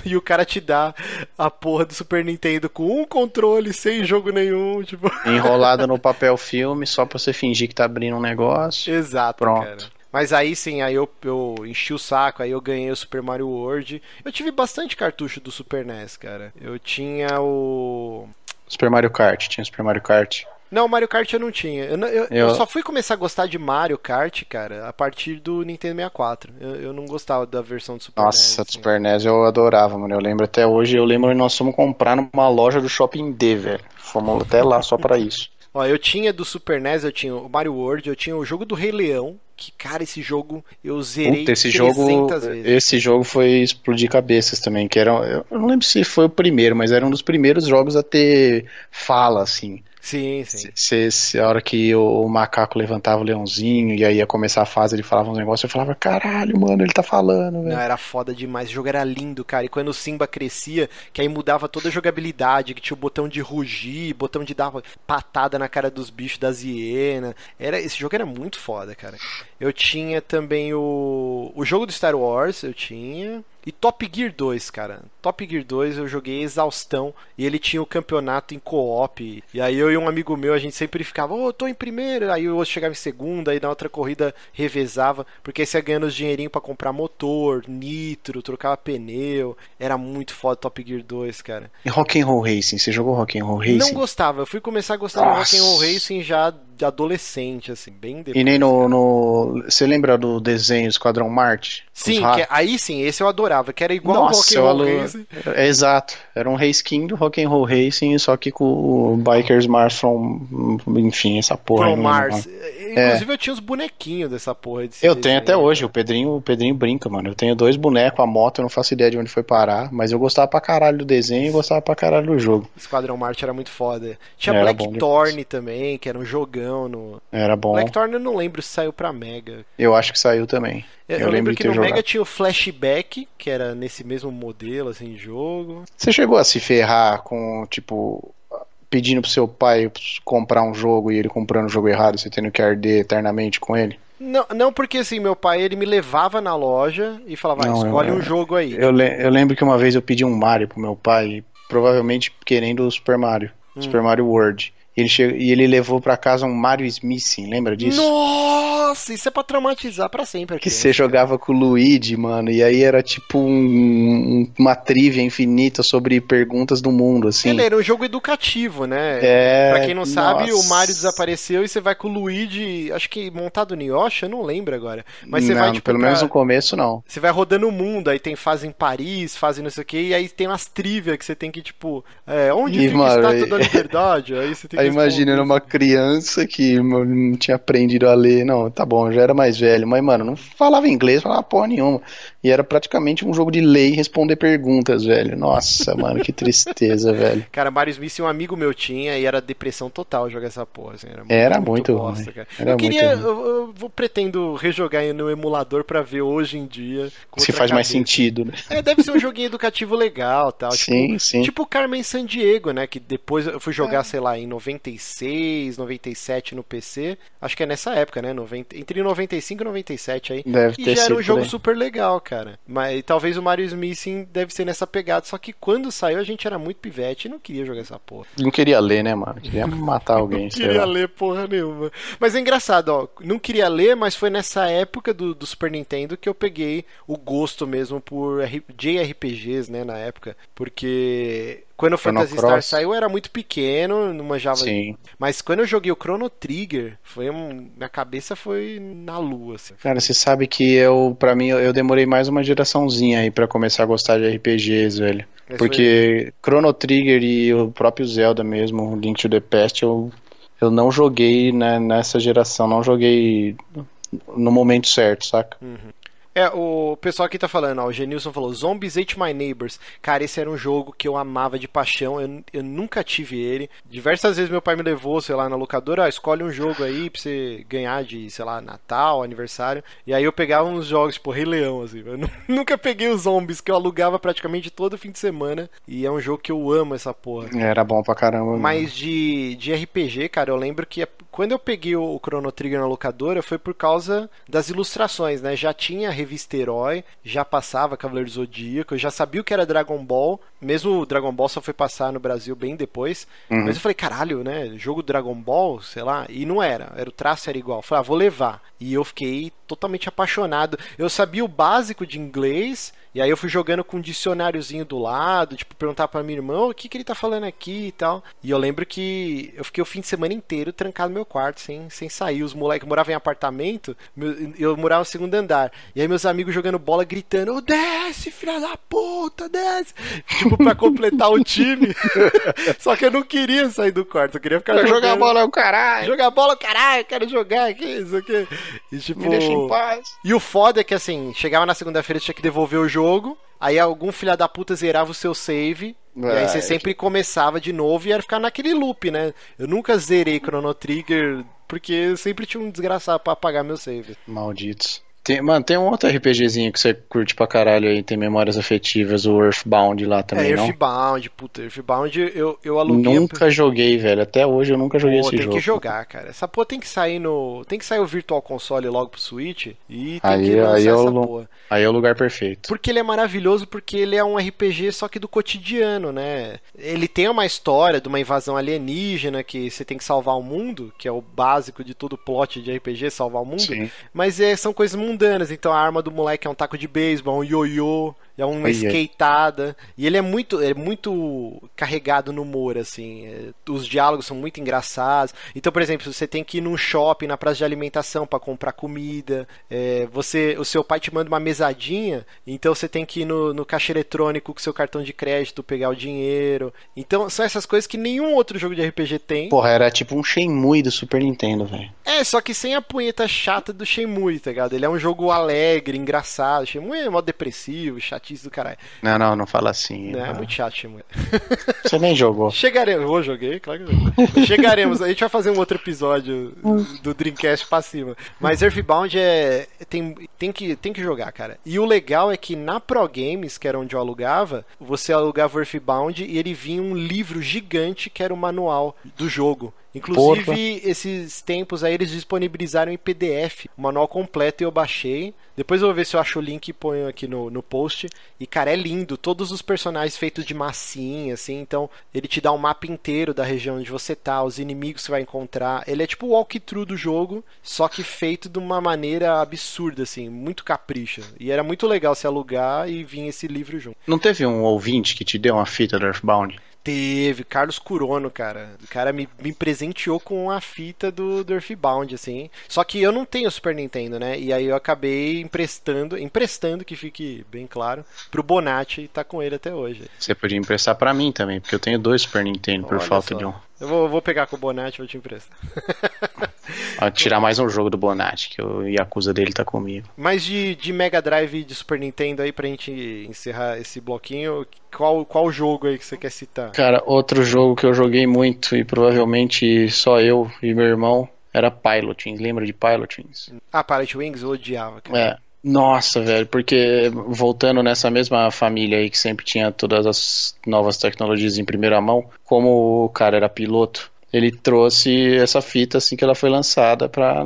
E o cara te dá a porra do Super Nintendo com um controle, sem jogo nenhum. Tipo. Enrolada no papel filme, só pra você fingir que tá abrindo um negócio. Exato, Pronto. cara. Mas aí sim, aí eu, eu enchi o saco, aí eu ganhei o Super Mario World. Eu tive bastante cartucho do Super NES, cara. Eu tinha o. Super Mario Kart, tinha Super Mario Kart. Não, Mario Kart eu não tinha. Eu, eu- Eu- eu só fui começar a gostar de Mario Kart, cara, a partir do Nintendo 64. Eu, eu não gostava da versão do Super NES. Nossa, assim. Super NES eu adorava, mano. Eu lembro até hoje, eu lembro que nós fomos comprar numa loja do Shopping D, velho. Fomos até lá só pra isso. Ó, eu tinha do Super NES, eu tinha o Mario World, eu tinha o jogo do Rei Leão, que, cara, esse jogo eu zerei Puta, esse 300 jogo, vezes. esse jogo foi explodir cabeças também, que era, eu não lembro se foi o primeiro, mas era um dos primeiros jogos a ter fala, assim. Sim, sim. Se, se, a hora que o, o, macaco levantava o leãozinho e aí ia começar a fase, ele falava uns negócios, eu falava, caralho, mano, ele tá falando, velho. Não, era foda demais. O jogo era lindo, cara. E quando o Simba crescia, que aí mudava toda a jogabilidade, que tinha o botão de rugir, botão de dar patada na cara dos bichos das hienas. Era, esse jogo era muito foda, cara. Eu tinha também o. O jogo do Star Wars, eu tinha. E Top Gear 2, cara. Top Gear 2 eu joguei exaustão. E ele tinha o campeonato em co-op. E aí eu e um amigo meu, a gente sempre ficava, ô, oh, tô em primeiro. Aí o outro chegava em segunda. Aí na outra corrida revezava. Porque aí você ia ganhando os dinheirinhos pra comprar motor, nitro, trocava pneu. Era muito foda Top Gear 2, cara. E Rock'n'Roll Racing? Você jogou Rock'n'Roll Racing? Não gostava. Eu fui começar a gostar Nossa. de Rock'n'Roll Racing já de adolescente, assim, bem depois. E nem no, no. Você lembra do desenho Esquadrão Marte? Sim, que, aí sim, esse eu adorava, que era igual Nossa, Rock and Roll alu... Racing. É, exato, era um reskin do Rock and Roll Racing, só que com o Bikers Mars from, enfim, essa porra. From Mars. Inclusive é. eu tinha os bonequinhos dessa porra. eu desenho, tenho até hoje, o Pedrinho, o Pedrinho brinca, mano. Eu tenho dois bonecos, a moto, eu não faço ideia de onde foi parar, mas eu gostava pra caralho do desenho e gostava pra caralho do jogo. Esquadrão Marte era muito foda. Tinha era Blackthorn também, que era um jogão no. Era bom. Blackthorn eu não lembro se saiu pra Mega. Eu acho que saiu também. Eu, eu lembro, que no Mega tinha o Flashback, que era nesse mesmo modelo, assim, de jogo. Você chegou a se ferrar com, tipo, pedindo pro seu pai comprar um jogo e ele comprando o jogo errado, você tendo que arder eternamente com ele? Não, não porque assim, meu pai ele me levava na loja e falava, não, escolhe eu, um jogo aí. Eu, le eu lembro que uma vez eu pedi um Mario pro meu pai, provavelmente querendo o Super Mario, hum. Super Mario World. E ele, chegou, e ele levou para casa um Mario Smithing, lembra disso? Nossa, isso é pra traumatizar pra sempre. Que você jogava com o Luigi, mano, e aí era tipo um, uma trivia infinita sobre perguntas do mundo, assim. Ele era um jogo educativo, né? É. Pra quem não sabe, o Mario desapareceu e você vai com o Luigi, acho que montado no Yoshi, eu não lembro agora. Mas você não, vai, tipo, pelo pra... menos no começo, não. Você vai rodando o mundo, aí tem fase em Paris, fase não sei o que, e aí tem umas trivia que você tem que, tipo, é, onde e, fica mano, a Estátua da Liberdade? Aí você tem que imagina, era uma criança que não tinha aprendido a ler. Não, tá bom, já era mais velho. Mas, mano, não falava inglês, falava porra nenhuma. E era praticamente um jogo de ler e responder perguntas, velho. Nossa, mano, que tristeza, velho. Cara, Mario Smith, um amigo meu tinha e era depressão total jogar essa porra. Assim, era, era muito, muito bosta, cara. Era eu queria, eu, eu, pretendo rejogar no emulador pra ver hoje em dia. Se faz cabeça. mais sentido, né? É, deve ser um joguinho educativo legal tal. Sim, tipo, sim. Tipo Carmen San Diego, né? Que depois eu fui jogar, é. sei lá, em 96 96, 97 no PC. Acho que é nessa época, né? 90, entre 95 e 97 aí. Deve e ter já era um jogo aí. super legal, cara. Mas talvez o Mario Smithing deve ser nessa pegada. Só que quando saiu a gente era muito pivete e não queria jogar essa porra. Não queria ler, né, mano? Queria matar alguém. não queria ler porra nenhuma. Mas é engraçado, ó. Não queria ler, mas foi nessa época do, do Super Nintendo que eu peguei o gosto mesmo por JRPGs, né, na época. Porque quando o Phantasy Star saiu, eu era muito pequeno, não manjava. Sim. Mas quando eu joguei o Chrono Trigger, foi um... minha cabeça foi na lua. Assim. Cara, você sabe que eu, para mim, eu demorei mais uma geraçãozinha aí para começar a gostar de RPGs, velho. Porque foi... Chrono Trigger e o próprio Zelda mesmo, Link to the Past, eu, eu não joguei né, nessa geração, não joguei no momento certo, saca? Uhum. É, o pessoal aqui tá falando, ó, o Genilson falou, Zombies Ate My Neighbors. Cara, esse era um jogo que eu amava de paixão, eu, eu nunca tive ele. Diversas vezes meu pai me levou, sei lá, na locadora, ah, escolhe um jogo aí pra você ganhar de, sei lá, Natal, aniversário. E aí eu pegava uns jogos, tipo, Rei Leão, assim. Eu nunca peguei os Zombies, que eu alugava praticamente todo fim de semana. E é um jogo que eu amo essa porra. Era bom pra caramba. Mas de, de RPG, cara, eu lembro que quando eu peguei o Chrono Trigger na locadora foi por causa das ilustrações, né? Já tinha revista Herói, já passava Cavaleiro Zodíaco, eu já sabia o que era Dragon Ball, mesmo o Dragon Ball só foi passar no Brasil bem depois. Uhum. Mas eu falei, caralho, né? Jogo Dragon Ball, sei lá, e não era, era o traço era igual. Eu falei, ah, vou levar. E eu fiquei totalmente apaixonado. Eu sabia o básico de inglês, e aí eu fui jogando com um dicionáriozinho do lado, tipo, perguntar pra minha irmã o que, que ele tá falando aqui e tal. E eu lembro que eu fiquei o fim de semana inteiro trancado no meu quarto, sem, sem sair. Os moleques moravam em apartamento, eu morava no segundo andar. E aí meus amigos jogando bola, gritando, oh, desce, filha da puta, desce! Tipo, pra completar o time. Só que eu não queria sair do quarto, eu queria ficar jogando. Jogar bola é o caralho! Jogar bola é o caralho, quero jogar aqui, isso aqui. E, tipo, Me deixa em paz. E o foda é que assim, chegava na segunda-feira, tinha que devolver o jogo. Aí algum filha da puta zerava o seu save E aí você sempre começava de novo e ia ficar naquele loop, né? Eu nunca zerei Chrono Trigger porque sempre tinha um desgraçado pra apagar meu save. Malditos. Tem, mano, tem um outro RPGzinho que você curte pra caralho aí, tem memórias afetivas, o Earthbound lá também, é, não? Earthbound, puta, Earthbound eu, eu aluguei... Nunca joguei, velho, até hoje eu nunca joguei Pô, esse tem jogo. que jogar, cara. Essa porra tem que sair no... Tem que sair o Virtual Console logo pro Switch e tem Aí- que lançar aí é o porra. Aí é o lugar perfeito. Porque ele é maravilhoso, porque ele é um RPG só que do cotidiano, né? Ele tem uma história de uma invasão alienígena que você tem que salvar o mundo, que é o básico de todo plot de RPG, salvar o mundo. Sim. Mas é, são coisas mundanas, então a arma do moleque é um taco de beisebol, um ioiô, é uma ai. skateada. E ele é muito, é muito carregado no humor, assim. é, os diálogos são muito engraçados. Então, por exemplo, você tem que ir num shopping, na praça de alimentação para comprar comida. é, você, o seu pai te manda uma mesadinha, então você tem que ir no, no caixa eletrônico com seu cartão de crédito pegar o dinheiro. Então, são essas coisas que nenhum outro jogo de RPG tem. Porra, era tipo um Shenmue do Super Nintendo, velho. É, só que sem a punheta chata do Shenmue, tá ligado? Ele é um jogo alegre, engraçado. Shenmue é mó depressivo, chatice do caralho. Não, não, não fala assim. Né? É muito chato Shenmue. Você nem jogou. Chegaremos. Eu joguei, claro que eu joguei. Chegaremos. A gente vai fazer um outro episódio do Dreamcast pra cima. Mas Earthbound é. Tem, tem, que, tem que jogar, cara. E o legal é que na Pro Games, que era onde eu alugava, você alugava o Earthbound e ele vinha um livro gigante que era o manual do jogo. Inclusive, esses tempos aí eles disponibilizaram em PDF, o manual completo e eu baixei. Depois eu vou ver se eu acho o link e ponho aqui no, no post. E, cara, é lindo. Todos os personagens feitos de massinha, assim. Então, ele te dá um mapa inteiro da região onde você tá, os inimigos que você vai encontrar. Ele é tipo o walkthrough do jogo, só que feito de uma maneira absurda, assim. Muito capricho. E era muito legal se alugar e vir esse livro junto. Não teve um ouvinte que te deu uma fita do Earthbound? Teve, Carlos Curono, cara. O cara me, me presenteou com a fita do, do Earthbound, assim. Só que eu não tenho Super Nintendo, né? E aí eu acabei emprestando, emprestando, que fique bem claro, pro Bonatti e tá com ele até hoje. Você podia emprestar pra mim também, porque eu tenho dois Super Nintendo por Olha falta só. de um. Eu vou, vou pegar com o Bonatti e vou te emprestar. Ah, tirar mais um jogo do Bonatti, que o Yakuza dele tá comigo. Mas de, de Mega Drive e de Super Nintendo aí, pra gente encerrar esse bloquinho, qual, qual jogo aí que você quer citar? Cara, outro jogo que eu joguei muito e provavelmente só eu e meu irmão era Pilot Wings. Lembra de Pilot Wings? Ah, Pirate Wings eu odiava, cara. É. Nossa, velho, porque voltando nessa mesma família aí que sempre tinha todas as novas tecnologias em primeira mão, como o cara era piloto, ele trouxe essa fita assim que ela foi lançada pra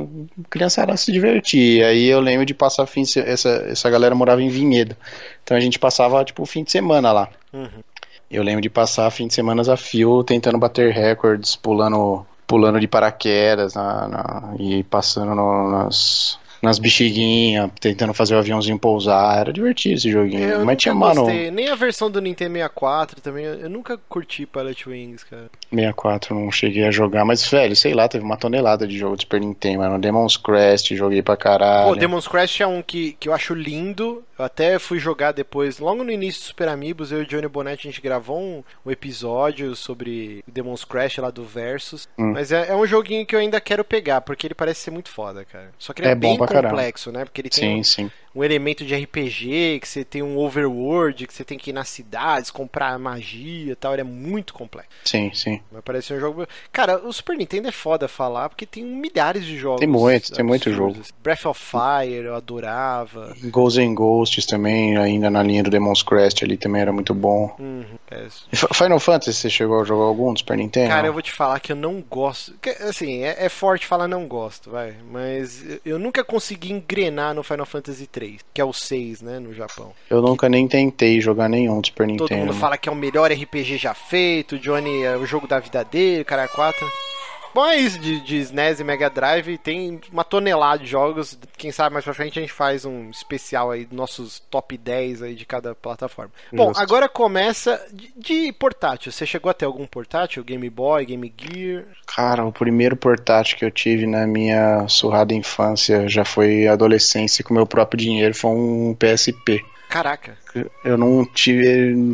criançada se divertir. E aí eu lembro de passar fim essa essa galera morava em Vinhedo. Então a gente passava tipo o fim de semana lá. Uhum. Eu lembro de passar fim de semana a fio tentando bater recordes, pulando pulando de paraquedas na, na- e passando no- nas nas bexiguinhas, tentando fazer o aviãozinho pousar. Era divertido esse joguinho. Eu Mas tinha, mano. Nem a versão do Nintendo 64 também. Eu nunca curti Pilot Wings, cara. 64 não cheguei a jogar, mas velho, sei lá, teve uma tonelada de jogo de Super Nintendo, mano. Demon's Crest, joguei pra caralho. Pô, Demon's Crash é um que, que eu acho lindo. Eu até fui jogar depois, logo no início do Super Amigos, eu e o Johnny Bonetti, a gente gravou um, um episódio sobre Demon's Crash lá do Versus. Hum. Mas é, é um joguinho que eu ainda quero pegar, porque ele parece ser muito foda, cara. Só que ele é, É bem pra caramba. complexo, né? Porque ele tem Sim, um, sim. Um elemento de RPG, que você tem um overworld, que você tem que ir nas cidades, comprar magia e tal. Ele é muito complexo. Sim, sim. Vai parecer um jogo. Cara, o Super Nintendo é foda falar, porque tem milhares de jogos. Tem muito, tem muito jogo. Breath of Fire, eu adorava. Ghosts and Ghosts também, ainda na linha do Demon's Crest ali também era muito bom. Uhum, é. Final Fantasy, você chegou a jogar algum do Super Nintendo? Cara, eu vou te falar que eu não gosto. Assim, é, é forte falar não gosto, vai. Mas eu- eu nunca consegui engrenar no Final Fantasy 3, que é o 6, né, no Japão. Eu nunca nem tentei jogar nenhum do Super Nintendo. Todo mundo fala que é o melhor RPG já feito, Johnny é o jogo da vida dele, cara é 4. Bom, é isso de, de SNES e Mega Drive. Tem uma tonelada de jogos. Quem sabe mais pra frente a gente faz um especial aí, nossos top 10 aí de cada plataforma. Bom, Justo. agora começa de, de portátil. Você chegou a ter algum portátil? Game Boy, Game Gear? Cara, o primeiro portátil que eu tive na minha surrada infância já foi adolescência com meu próprio dinheiro, foi um PSP. Caraca. Eu não tive.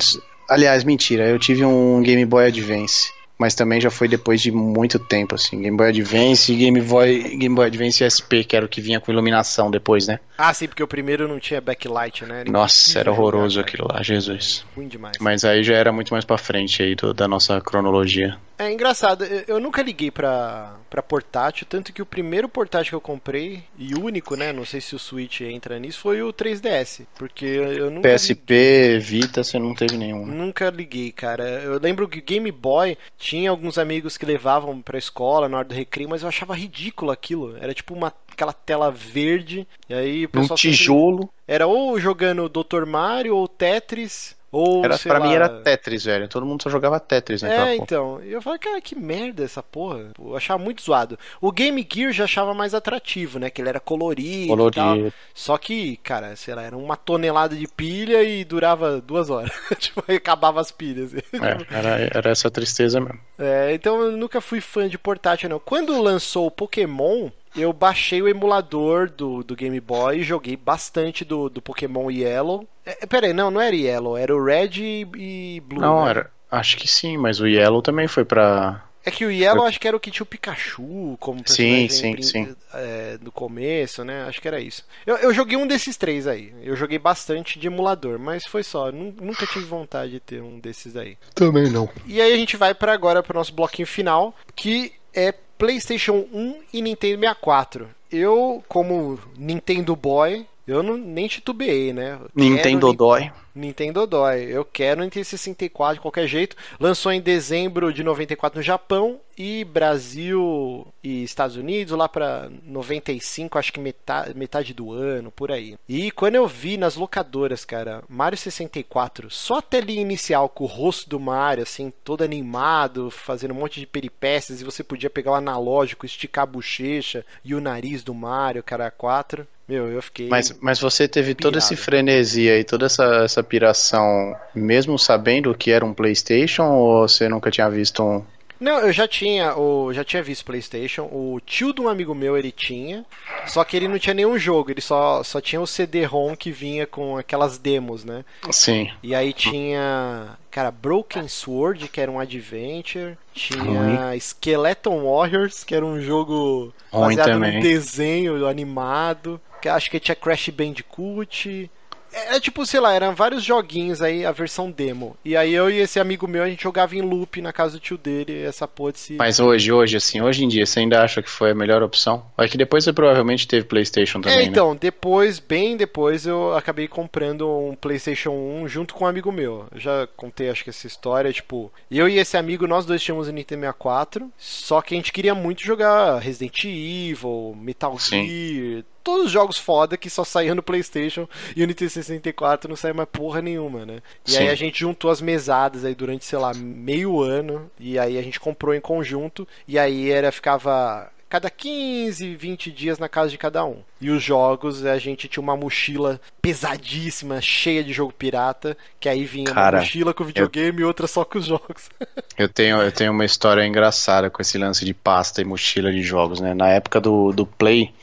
Aliás, mentira, eu tive um Game Boy Advance. Mas também já foi depois de muito tempo, assim. Game Boy Advance e Game Boy, Game Boy Advance SP, que era o que vinha com iluminação depois, né? Ah, sim, porque o primeiro não tinha backlight, né? Era Nossa, era horroroso jogar, aquilo lá, Jesus. Ruim demais. Mas aí já era muito mais pra frente aí do, da nossa cronologia. É engraçado, eu nunca liguei pra, pra portátil, tanto que o primeiro portátil que eu comprei, e único, né? Não sei se o Switch entra nisso, foi o 3DS. Porque eu nunca. PSP, liguei. Vita, você não teve nenhum. Né? Nunca liguei, cara. Eu lembro que Game Boy tinha alguns amigos que levavam pra escola na hora do recreio, mas eu achava ridículo aquilo. Era tipo uma aquela tela verde. E aí um tijolo. Era ou jogando Dr. Mario ou Tetris. Ou, era, pra lá... mim era Tetris, velho. Todo mundo só jogava Tetris, né? É, então. Eu falei, cara, que merda essa porra. Eu achava muito zoado. O Game Gear já achava mais atrativo, né? Que ele era colorido, colorido. Só que, cara, sei lá, era uma tonelada de pilha e durava duas horas. tipo, acabava as pilhas. É, era, era essa tristeza mesmo. É, então eu nunca fui fã de portátil, não. Quando lançou o Pokémon, eu baixei o emulador do, do Game Boy e joguei bastante do, do Pokémon Yellow. É, pera aí, não, não era Yellow, era o Red e, e Blue. Não, né? era. Acho que sim, mas o Yellow também foi pra. É que o Yellow foi... acho que era o que tinha o Pikachu como personagem sim, sim, sim. É, no começo, né? Acho que era isso. Eu, eu joguei um desses três aí. Eu joguei bastante de emulador, mas foi só. Nunca tive vontade de ter um desses aí. Também não. E aí a gente vai para agora pro nosso bloquinho final, que é PlayStation 1 e Nintendo 64. Eu, como Nintendo Boy, eu não, nem titubeei, né? Nintendo Dói. Nintendo Dói. Eu quero Nintendo 64 de qualquer jeito. Lançou em dezembro de 94 no Japão e Brasil e Estados Unidos lá para 95, acho que metade, metade do ano, por aí. E quando eu vi nas locadoras, cara, Mario 64, só a telinha inicial com o rosto do Mario assim, todo animado, fazendo um monte de peripécias e você podia pegar o analógico, esticar a bochecha e o nariz do Mario, cara, 4. Meu, eu fiquei. Mas, mas você teve pirado. todo esse frenesi e toda essa, essa piração, mesmo sabendo que era um PlayStation, ou você nunca tinha visto um. Não, eu já tinha, o, já tinha visto PlayStation. O tio de um amigo meu ele tinha, só que ele não tinha nenhum jogo. Ele só, só tinha o CD-ROM que vinha com aquelas demos, né? Sim. E aí tinha, cara, Broken Sword que era um adventure, tinha Skeleton Warriors que era um jogo baseado também. desenho animado. Acho que tinha Crash Bandicoot. É, é, tipo, sei lá, eram vários joguinhos aí, a versão demo. E aí eu e esse amigo meu, a gente jogava em loop na casa do tio dele, essa porra de se... Mas hoje, hoje, assim, hoje em dia, você ainda acha que foi a melhor opção? É que depois você provavelmente teve Playstation também, É, então, né? depois, bem depois, eu acabei comprando um Playstation 1 junto com um amigo meu. Eu já contei, acho que essa história, tipo... Eu e esse amigo, nós dois tínhamos o Nintendo 64, só que a gente queria muito jogar Resident Evil, Metal Sim. Gear todos os jogos foda que só saíam no PlayStation e o Nintendo 64 não saía mais porra nenhuma, né? E Sim. aí a gente juntou as mesadas aí durante, sei lá, meio ano e aí a gente comprou em conjunto e aí era ficava cada 15, 20 dias na casa de cada um. E os jogos, a gente tinha uma mochila pesadíssima, cheia de jogo pirata, que aí vinha Cara, uma mochila com videogame eu... e outra só com os jogos. eu, tenho, eu tenho uma história engraçada com esse lance de pasta e mochila de jogos, né? Na época do, do Play,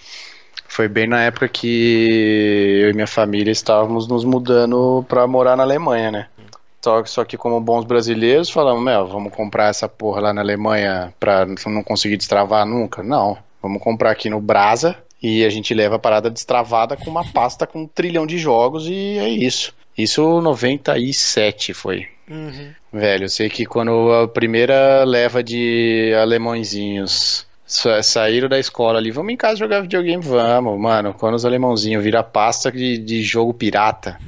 foi bem na época que eu e minha família estávamos nos mudando para morar na Alemanha, né? Só que como bons brasileiros falamos, meu, vamos comprar essa porra lá na Alemanha pra não conseguir destravar nunca? Não, vamos comprar aqui no Brasa e a gente leva a parada destravada com uma pasta com um trilhão de jogos e é isso. Isso 97 foi. Uhum. Velho, eu sei que quando a primeira leva de alemãozinhos saíram da escola ali, vamos em casa jogar videogame, vamos, mano. Quando os alemãozinhos viram pasta de, de jogo pirata.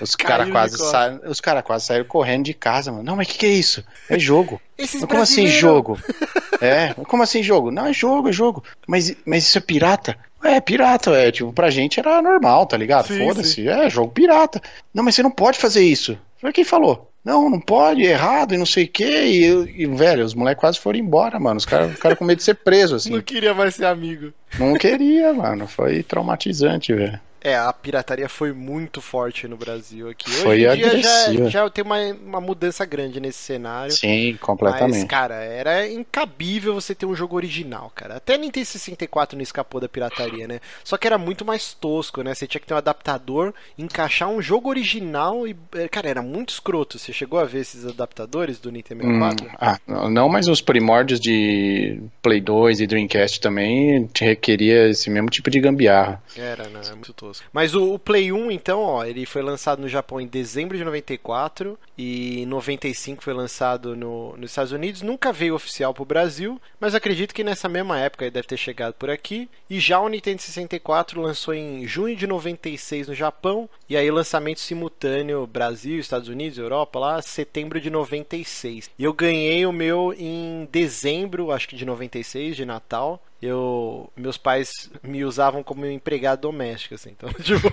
Os caras quase, sa... os cara quase saíram correndo de casa, mano. Não, mas o que, que é isso? É jogo. Esses como assim jogo? é, como assim jogo? Não, é jogo, é jogo. Mas, mas isso é pirata? É, pirata, é, tipo, pra gente era normal, tá ligado? Foda-se, é, jogo pirata. Não, mas você não pode fazer isso. Foi quem falou? Não, não pode, é errado e não sei o quê. E, e, velho, os moleques quase foram embora, mano. Os caras ficaram com medo de ser preso, assim. Não queria mais ser amigo. Não queria, mano. Foi traumatizante, velho. É, a pirataria foi muito forte no Brasil aqui. Hoje foi em dia já, já tem uma, uma mudança grande nesse cenário. Sim, completamente. Mas, cara, era incabível você ter um jogo original, cara. Até Nintendo 64 não escapou da pirataria, né? Só que era muito mais tosco, né? Você tinha que ter um adaptador, encaixar um jogo original e. Eh, cara, era muito escroto. Você chegou a ver esses adaptadores do Nintendo 64? Hum, ah, não, mas os primórdios de Play 2 e Dreamcast também requeria esse mesmo tipo de gambiarra. Era, né? É muito tosco. Mas o, o, Play 1, então, ó, ele foi lançado no Japão em dezembro de 94 e em 95 foi lançado no, nos Estados Unidos. Nunca veio oficial pro Brasil, mas acredito que nessa mesma época ele deve ter chegado por aqui. E já o Nintendo 64 lançou em junho de 96 no Japão e aí lançamento simultâneo Brasil, Estados Unidos, Europa lá, setembro de 96. E eu ganhei o meu em dezembro, acho que de 96, de Natal eu meus pais me usavam como empregado doméstico assim. Então tipo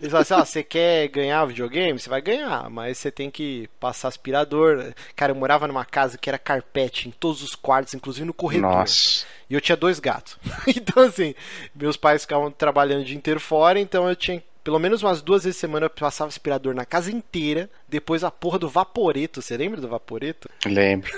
eles falavam assim ah, você quer ganhar videogame? Você vai ganhar mas você tem que passar aspirador. Cara eu morava numa casa que era carpete em todos os quartos inclusive no corredor. Nossa. e eu tinha dois gatos. Então assim meus pais ficavam trabalhando o dia inteiro fora então eu tinha pelo menos umas duas vezes por semana eu passava aspirador na casa inteira. Depois a porra do vaporeto. Você lembra do vaporeto? Lembro.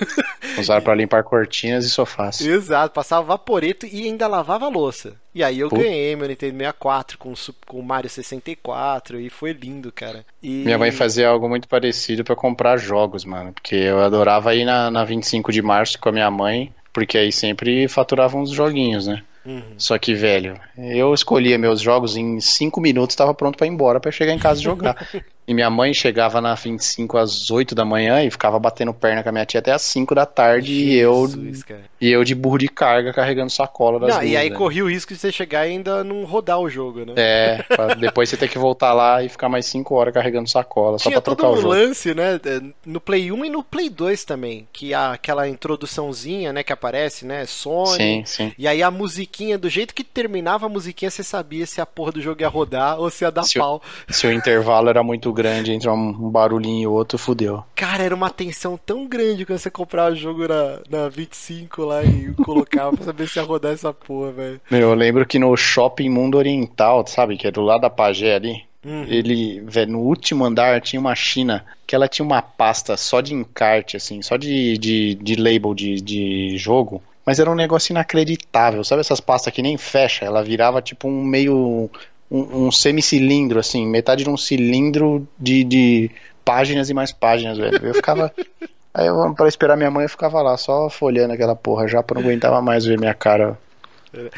Usaram para limpar cortinas e sofás. Exato, passava vaporeto e ainda lavava a louça. E aí eu Pô. ganhei meu Nintendo 64 com, com o Mario 64 e foi lindo, cara. E... Minha mãe fazia algo muito parecido para comprar jogos, mano. Porque eu adorava ir na, na 25 de março com a minha mãe, porque aí sempre faturavam uns joguinhos, né? Uhum. Só que, velho, eu escolhia meus jogos em 5 minutos, estava pronto para ir embora para chegar em casa e jogar. E minha mãe chegava na 25 às 8 da manhã e ficava batendo perna com a minha tia até às 5 da tarde Jesus, e eu e eu de burro de carga carregando sacola das não, E aí né? corria o risco de você chegar e ainda não rodar o jogo, né? É, depois você ter que voltar lá e ficar mais 5 horas carregando sacola Tinha só pra trocar um o jogo. lance, né, é, no Play 1 e no Play 2 também, que há aquela introduçãozinha, né, que aparece, né, Sony. Sim, sim. E aí a musiquinha, do jeito que terminava a musiquinha, você sabia se a porra do jogo ia rodar ou se ia dar se pau. O, se o intervalo era muito grande entre um barulhinho e outro, fudeu. Cara, era uma tensão tão grande quando você comprava o jogo na, na 25 lá e colocava pra saber se ia rodar essa porra, velho. Meu, eu lembro que no Shopping Mundo Oriental, sabe, que é do lado da Pagé ali, Uhum. Ele, velho, no último andar tinha uma China que ela tinha uma pasta só de encarte, assim, só de, de, de label de, de jogo. Mas era um negócio inacreditável. Sabe essas pastas que nem fecha? Ela virava tipo um meio um, um semicilindro, assim, metade de um cilindro de, de páginas e mais páginas, velho. Eu ficava. Aí eu, pra esperar minha mãe, eu ficava lá, só folhando aquela porra, já não aguentava mais ver minha cara.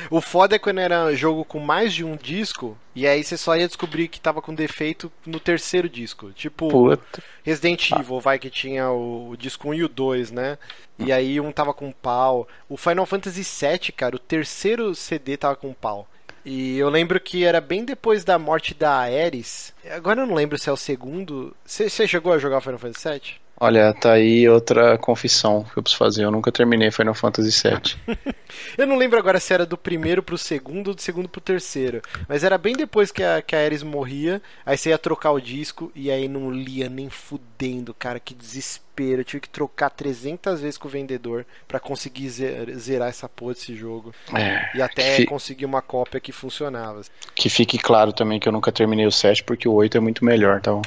O foda é quando era jogo com mais de um disco, e aí você só ia descobrir que tava com defeito no terceiro disco. Tipo, Puta. Resident Evil, vai, que tinha o, o, disco 1 e o 2, né? E aí um tava com pau. O Final Fantasy VII, cara, o terceiro CD tava com pau. E eu lembro que era bem depois da morte da Ares. Agora eu não lembro se é o segundo. Você chegou a jogar Final Fantasy VII? Olha, tá aí outra confissão que eu preciso fazer. Eu nunca terminei Final Fantasy VII. eu não lembro agora se era do primeiro pro segundo ou do segundo pro terceiro. Mas era bem depois que a, que a Ares morria. Aí você ia trocar o disco e aí não lia nem fudendo, cara. Que desespero. Eu tive que trocar 300 vezes com o vendedor para conseguir zerar essa porra desse jogo. É, e até fi... conseguir uma cópia que funcionava. Que fique claro também que eu nunca terminei o 7 porque o 8 é muito melhor, então.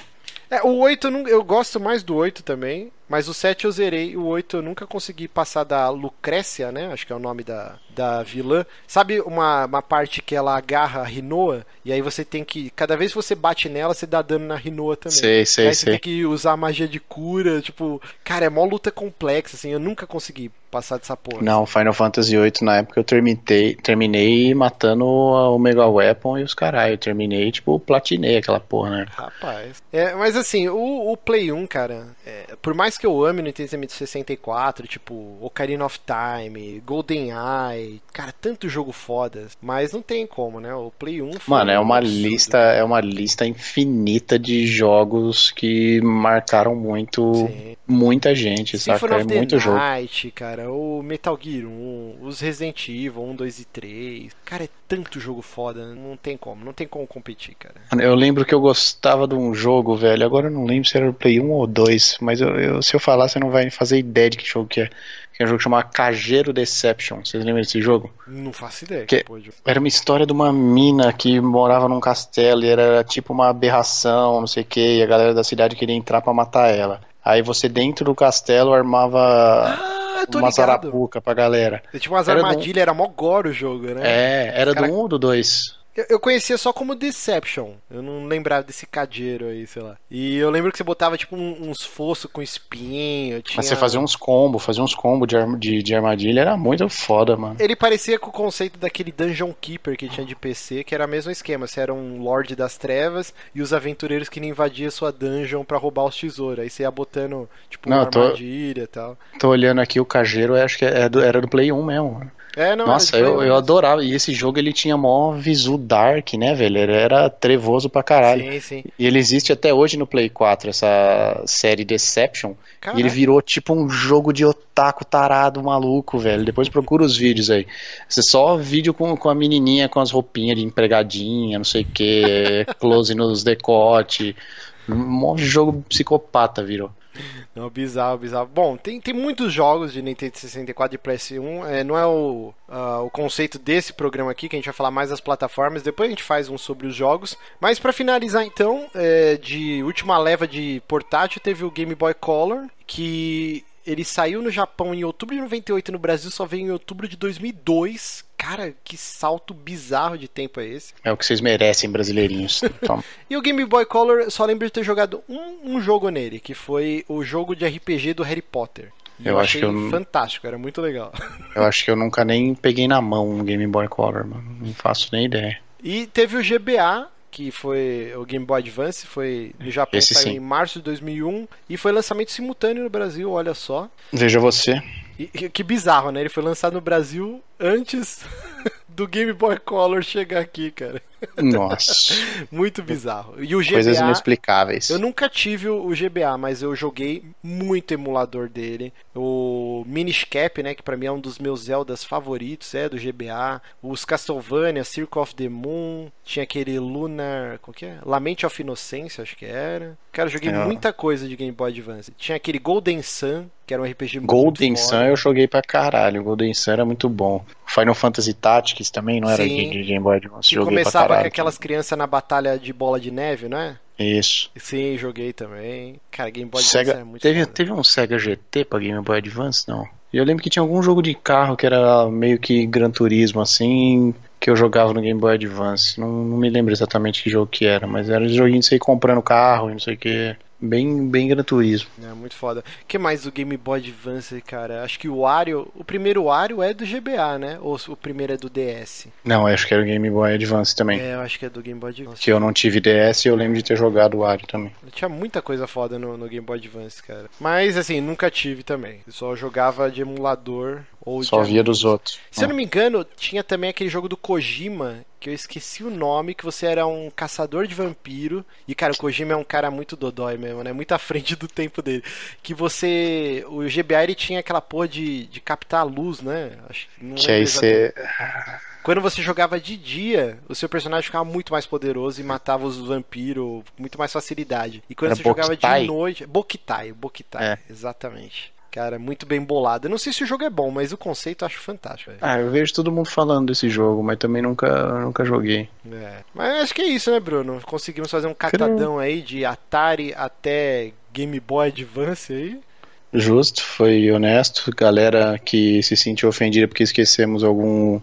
É, o 8 eu, gosto mais do 8 também. Mas o 7 eu zerei, o 8 eu nunca consegui passar da Lucrécia, né? Acho que é o nome da, da vilã. Sabe uma, uma parte que ela agarra a Rinoa? E aí você tem que. Cada vez que você bate nela, você dá dano na Rinoa também. Sei, sei, aí você tem que usar magia de cura. Tipo, cara, é mó luta complexa, assim. Eu nunca consegui passar dessa porra. Não, assim. Final Fantasy VIII, na época eu terminei, terminei matando o Mega Weapon e os caralho. Eu terminei, tipo, platinei aquela porra, né? Rapaz. É, mas assim, o, o Play 1, cara, é, por mais que eu ame no Nintendo 64, tipo Ocarina of Time, GoldenEye, cara, tanto jogo foda, mas não tem como, né? O Play 1 foi Mano, é uma absurdo. lista, é uma lista infinita de jogos que marcaram muito Sim. muita gente, Symphony saca? É muito jogo. Night, cara, o Metal Gear 1, os Resident Evil 1, 2 e 3. Cara, é tanto jogo foda, não tem como, não tem como competir, cara. Eu lembro que eu gostava de um jogo, velho, agora eu não lembro se era o Play 1 ou 2, mas eu, eu, se eu falar, você não vai fazer ideia de que jogo que é. Que é um jogo chamado Cageiro Deception. Vocês lembram desse jogo? Não faço ideia. Que que era uma história de uma mina que morava num castelo e era tipo uma aberração, não sei o que, e a galera da cidade queria entrar para matar ela. Aí você dentro do castelo armava ah, uma zarapuca pra galera. Tinha umas armadilhas, do... era mó gore o jogo, né? É, era Cara... do 1 ou do 2? Eu, eu conhecia só como Deception. Eu não lembrava desse cadeiro aí, sei lá. E eu lembro que você botava, tipo, um- uns fossos com espinho. Tinha... Mas você fazia uns combos, fazia uns combos de, de, de armadilha, era muito foda, mano. Ele parecia com o conceito daquele Dungeon Keeper que tinha de PC, que era o mesmo esquema. Você era um Lorde das Trevas e os aventureiros que nem invadiam sua dungeon pra roubar os tesouros. Aí você ia botando, tipo, Não, uma tô- armadilha e tal. Tô olhando aqui o Cageiro, eu acho que é do- era do Play 1 mesmo. mano. É, não, Nossa, eu, eu adorava. E esse jogo ele tinha mó visu dark, né, velho? Ele era trevoso pra caralho. Sim, sim. E ele existe até hoje no Play 4, essa série Deception. E Caraca. ele virou tipo um jogo de otaku tarado maluco, velho. Depois procura os vídeos aí. Você só vídeo com, com a menininha com as roupinhas de empregadinha, não sei o que, close nos decote. Um monte de jogo psicopata virou. Não, bizarro, bizarro. Bom, tem, tem muitos jogos de Nintendo 64 e PS1. É, não é o, ah, o conceito desse programa aqui, que a gente vai falar mais das plataformas. Depois a gente faz um sobre os jogos. Mas pra finalizar, então, é, de última leva de portátil, teve o Game Boy Color, que ele saiu no Japão em outubro de 98 e no Brasil só veio em outubro de 2002. Cara, que salto bizarro de tempo é esse? É o que vocês merecem, brasileirinhos. E o Game Boy Color, eu só lembro de ter jogado um, um jogo nele, que foi o jogo de RPG do Harry Potter. E Eu acho achei que eu fantástico, era muito legal. Eu acho que eu nunca nem peguei na mão um Game Boy Color, mano. Não faço nem ideia. E teve o GBA, que foi o Game Boy Advance, foi no Japão, Esse saiu sim. em março de 2001 e foi lançamento simultâneo no Brasil, olha só. Veja você. E, que bizarro, né? Ele foi lançado no Brasil antes do Game Boy Color chegar aqui, cara. Nossa. Muito bizarro. E o GBA Coisas inexplicáveis. Eu nunca tive o o GBA, mas eu joguei muito emulador dele. O Minish Cap, né, que pra mim é um dos meus Zeldas favoritos, é do GBA. Os Castlevania, Circle of the Moon, tinha aquele Lunar, como que é? Lament of Innocence, acho que era. Cara, eu joguei É. muita coisa de Game Boy Advance. Tinha aquele Golden Sun, que era um RPG muito Golden. Sun eu joguei pra caralho. Golden Sun era muito bom. Final Fantasy Tactics também não era Sim. de, de Game Boy Advance. Que começava com aquelas crianças na batalha de bola de neve, não é? Isso. Sim, joguei também. Cara, Game Boy Sega... Advance é muito teve, foda. teve um Sega GT pra Game Boy Advance? Não. E eu lembro que tinha algum jogo de carro que era meio que Gran Turismo, assim, que eu jogava no Game Boy Advance. Não, não me lembro exatamente que jogo que era, mas era um joguinho de você ir comprando carro e não sei o que. Bem, bem Gran Turismo. É, muito foda. O que mais do Game Boy Advance, cara? Acho que o Wario, o primeiro Wario é do GBA, né? Ou o primeiro é do DS? Não, acho que era o Game Boy Advance também. É, eu acho que é do Game Boy Advance. Que eu não tive DS e eu lembro de ter jogado o Wario também. Tinha muita coisa foda no, no Game Boy Advance, cara. Mas, assim, nunca tive também. Eu só jogava de emulador ou Só de via dos outros. Se eu não me engano, tinha também aquele jogo do Kojima, que eu esqueci o nome, que você era um caçador de vampiro. E, cara, o Kojima é um cara muito dodói mesmo, né? Muito à frente do tempo dele. Que você. O GBA ele tinha aquela porra de, de captar a luz, né? Acho que não Que lembro aí você. Quando você jogava de dia, o seu personagem ficava muito mais poderoso e matava os vampiros com muito mais facilidade. E quando Era você jogava de Bokitai? noite. Bokitai, Bokitai, É. exatamente. Cara, muito bem bolado. Eu não sei se o jogo é bom, mas o conceito eu acho fantástico. velho. Ah, eu vejo todo mundo falando desse jogo, mas também nunca, nunca joguei. É. Mas acho que é isso, né, Bruno? Conseguimos fazer um catadão aí de Atari até Game Boy Advance aí. Justo, foi honesto. Galera que se sentiu ofendida porque esquecemos algum.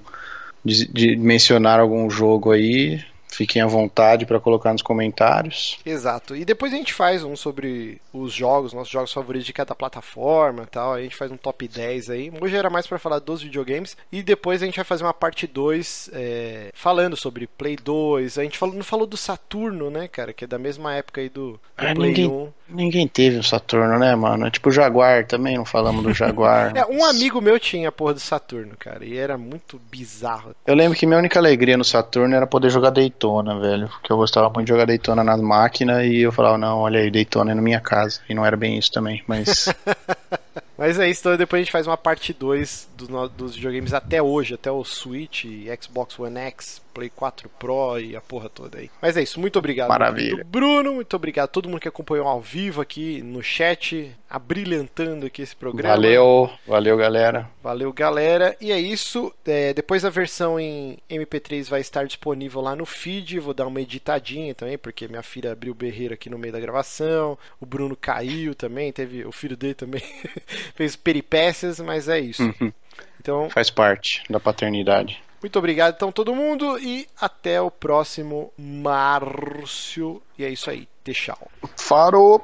de, de mencionar algum jogo aí, fiquem à vontade para colocar nos comentários. Exato. E depois a gente faz um sobre os jogos, nossos jogos favoritos de cada plataforma e tal. A gente faz um top 10 aí. Hoje era mais pra falar dos videogames. E depois a gente vai fazer uma parte 2 é, falando sobre Play 2. A gente falou, não falou do Saturno, né, cara? Que é da mesma época aí do, do Ah, Play ninguém- 1. Ninguém teve o Saturno, né, mano? Tipo o Jaguar também, não falamos do Jaguar. É, um amigo meu tinha a porra do Saturno, cara. E era muito bizarro. Eu lembro que minha única alegria no Saturno era poder jogar Daytona, velho. Porque eu gostava muito de jogar Daytona nas máquinas e eu falava, não, olha aí, Daytona é na minha casa. E não era bem isso também, mas. Mas é isso, então depois a gente faz uma parte 2 dos, no- dos videogames até hoje, até o Switch, Xbox One X, Play 4 Pro e a porra toda aí. Mas é isso, muito obrigado. Maravilha. querido Bruno, muito obrigado a todo mundo que acompanhou ao vivo aqui no chat, abrilhantando aqui esse programa. valeu, valeu, galera. Valeu, galera. E é isso. É, depois a versão em MP3 vai estar disponível lá no feed. Vou dar uma editadinha também, porque minha filha abriu o berreiro aqui no meio da gravação. O Bruno caiu também. Teve o filho dele também fez peripécias, mas é isso. Uhum. Então, Faz parte da paternidade. Muito obrigado, então, todo mundo, e até o próximo Márcio. E é isso aí. Tchau. Faro!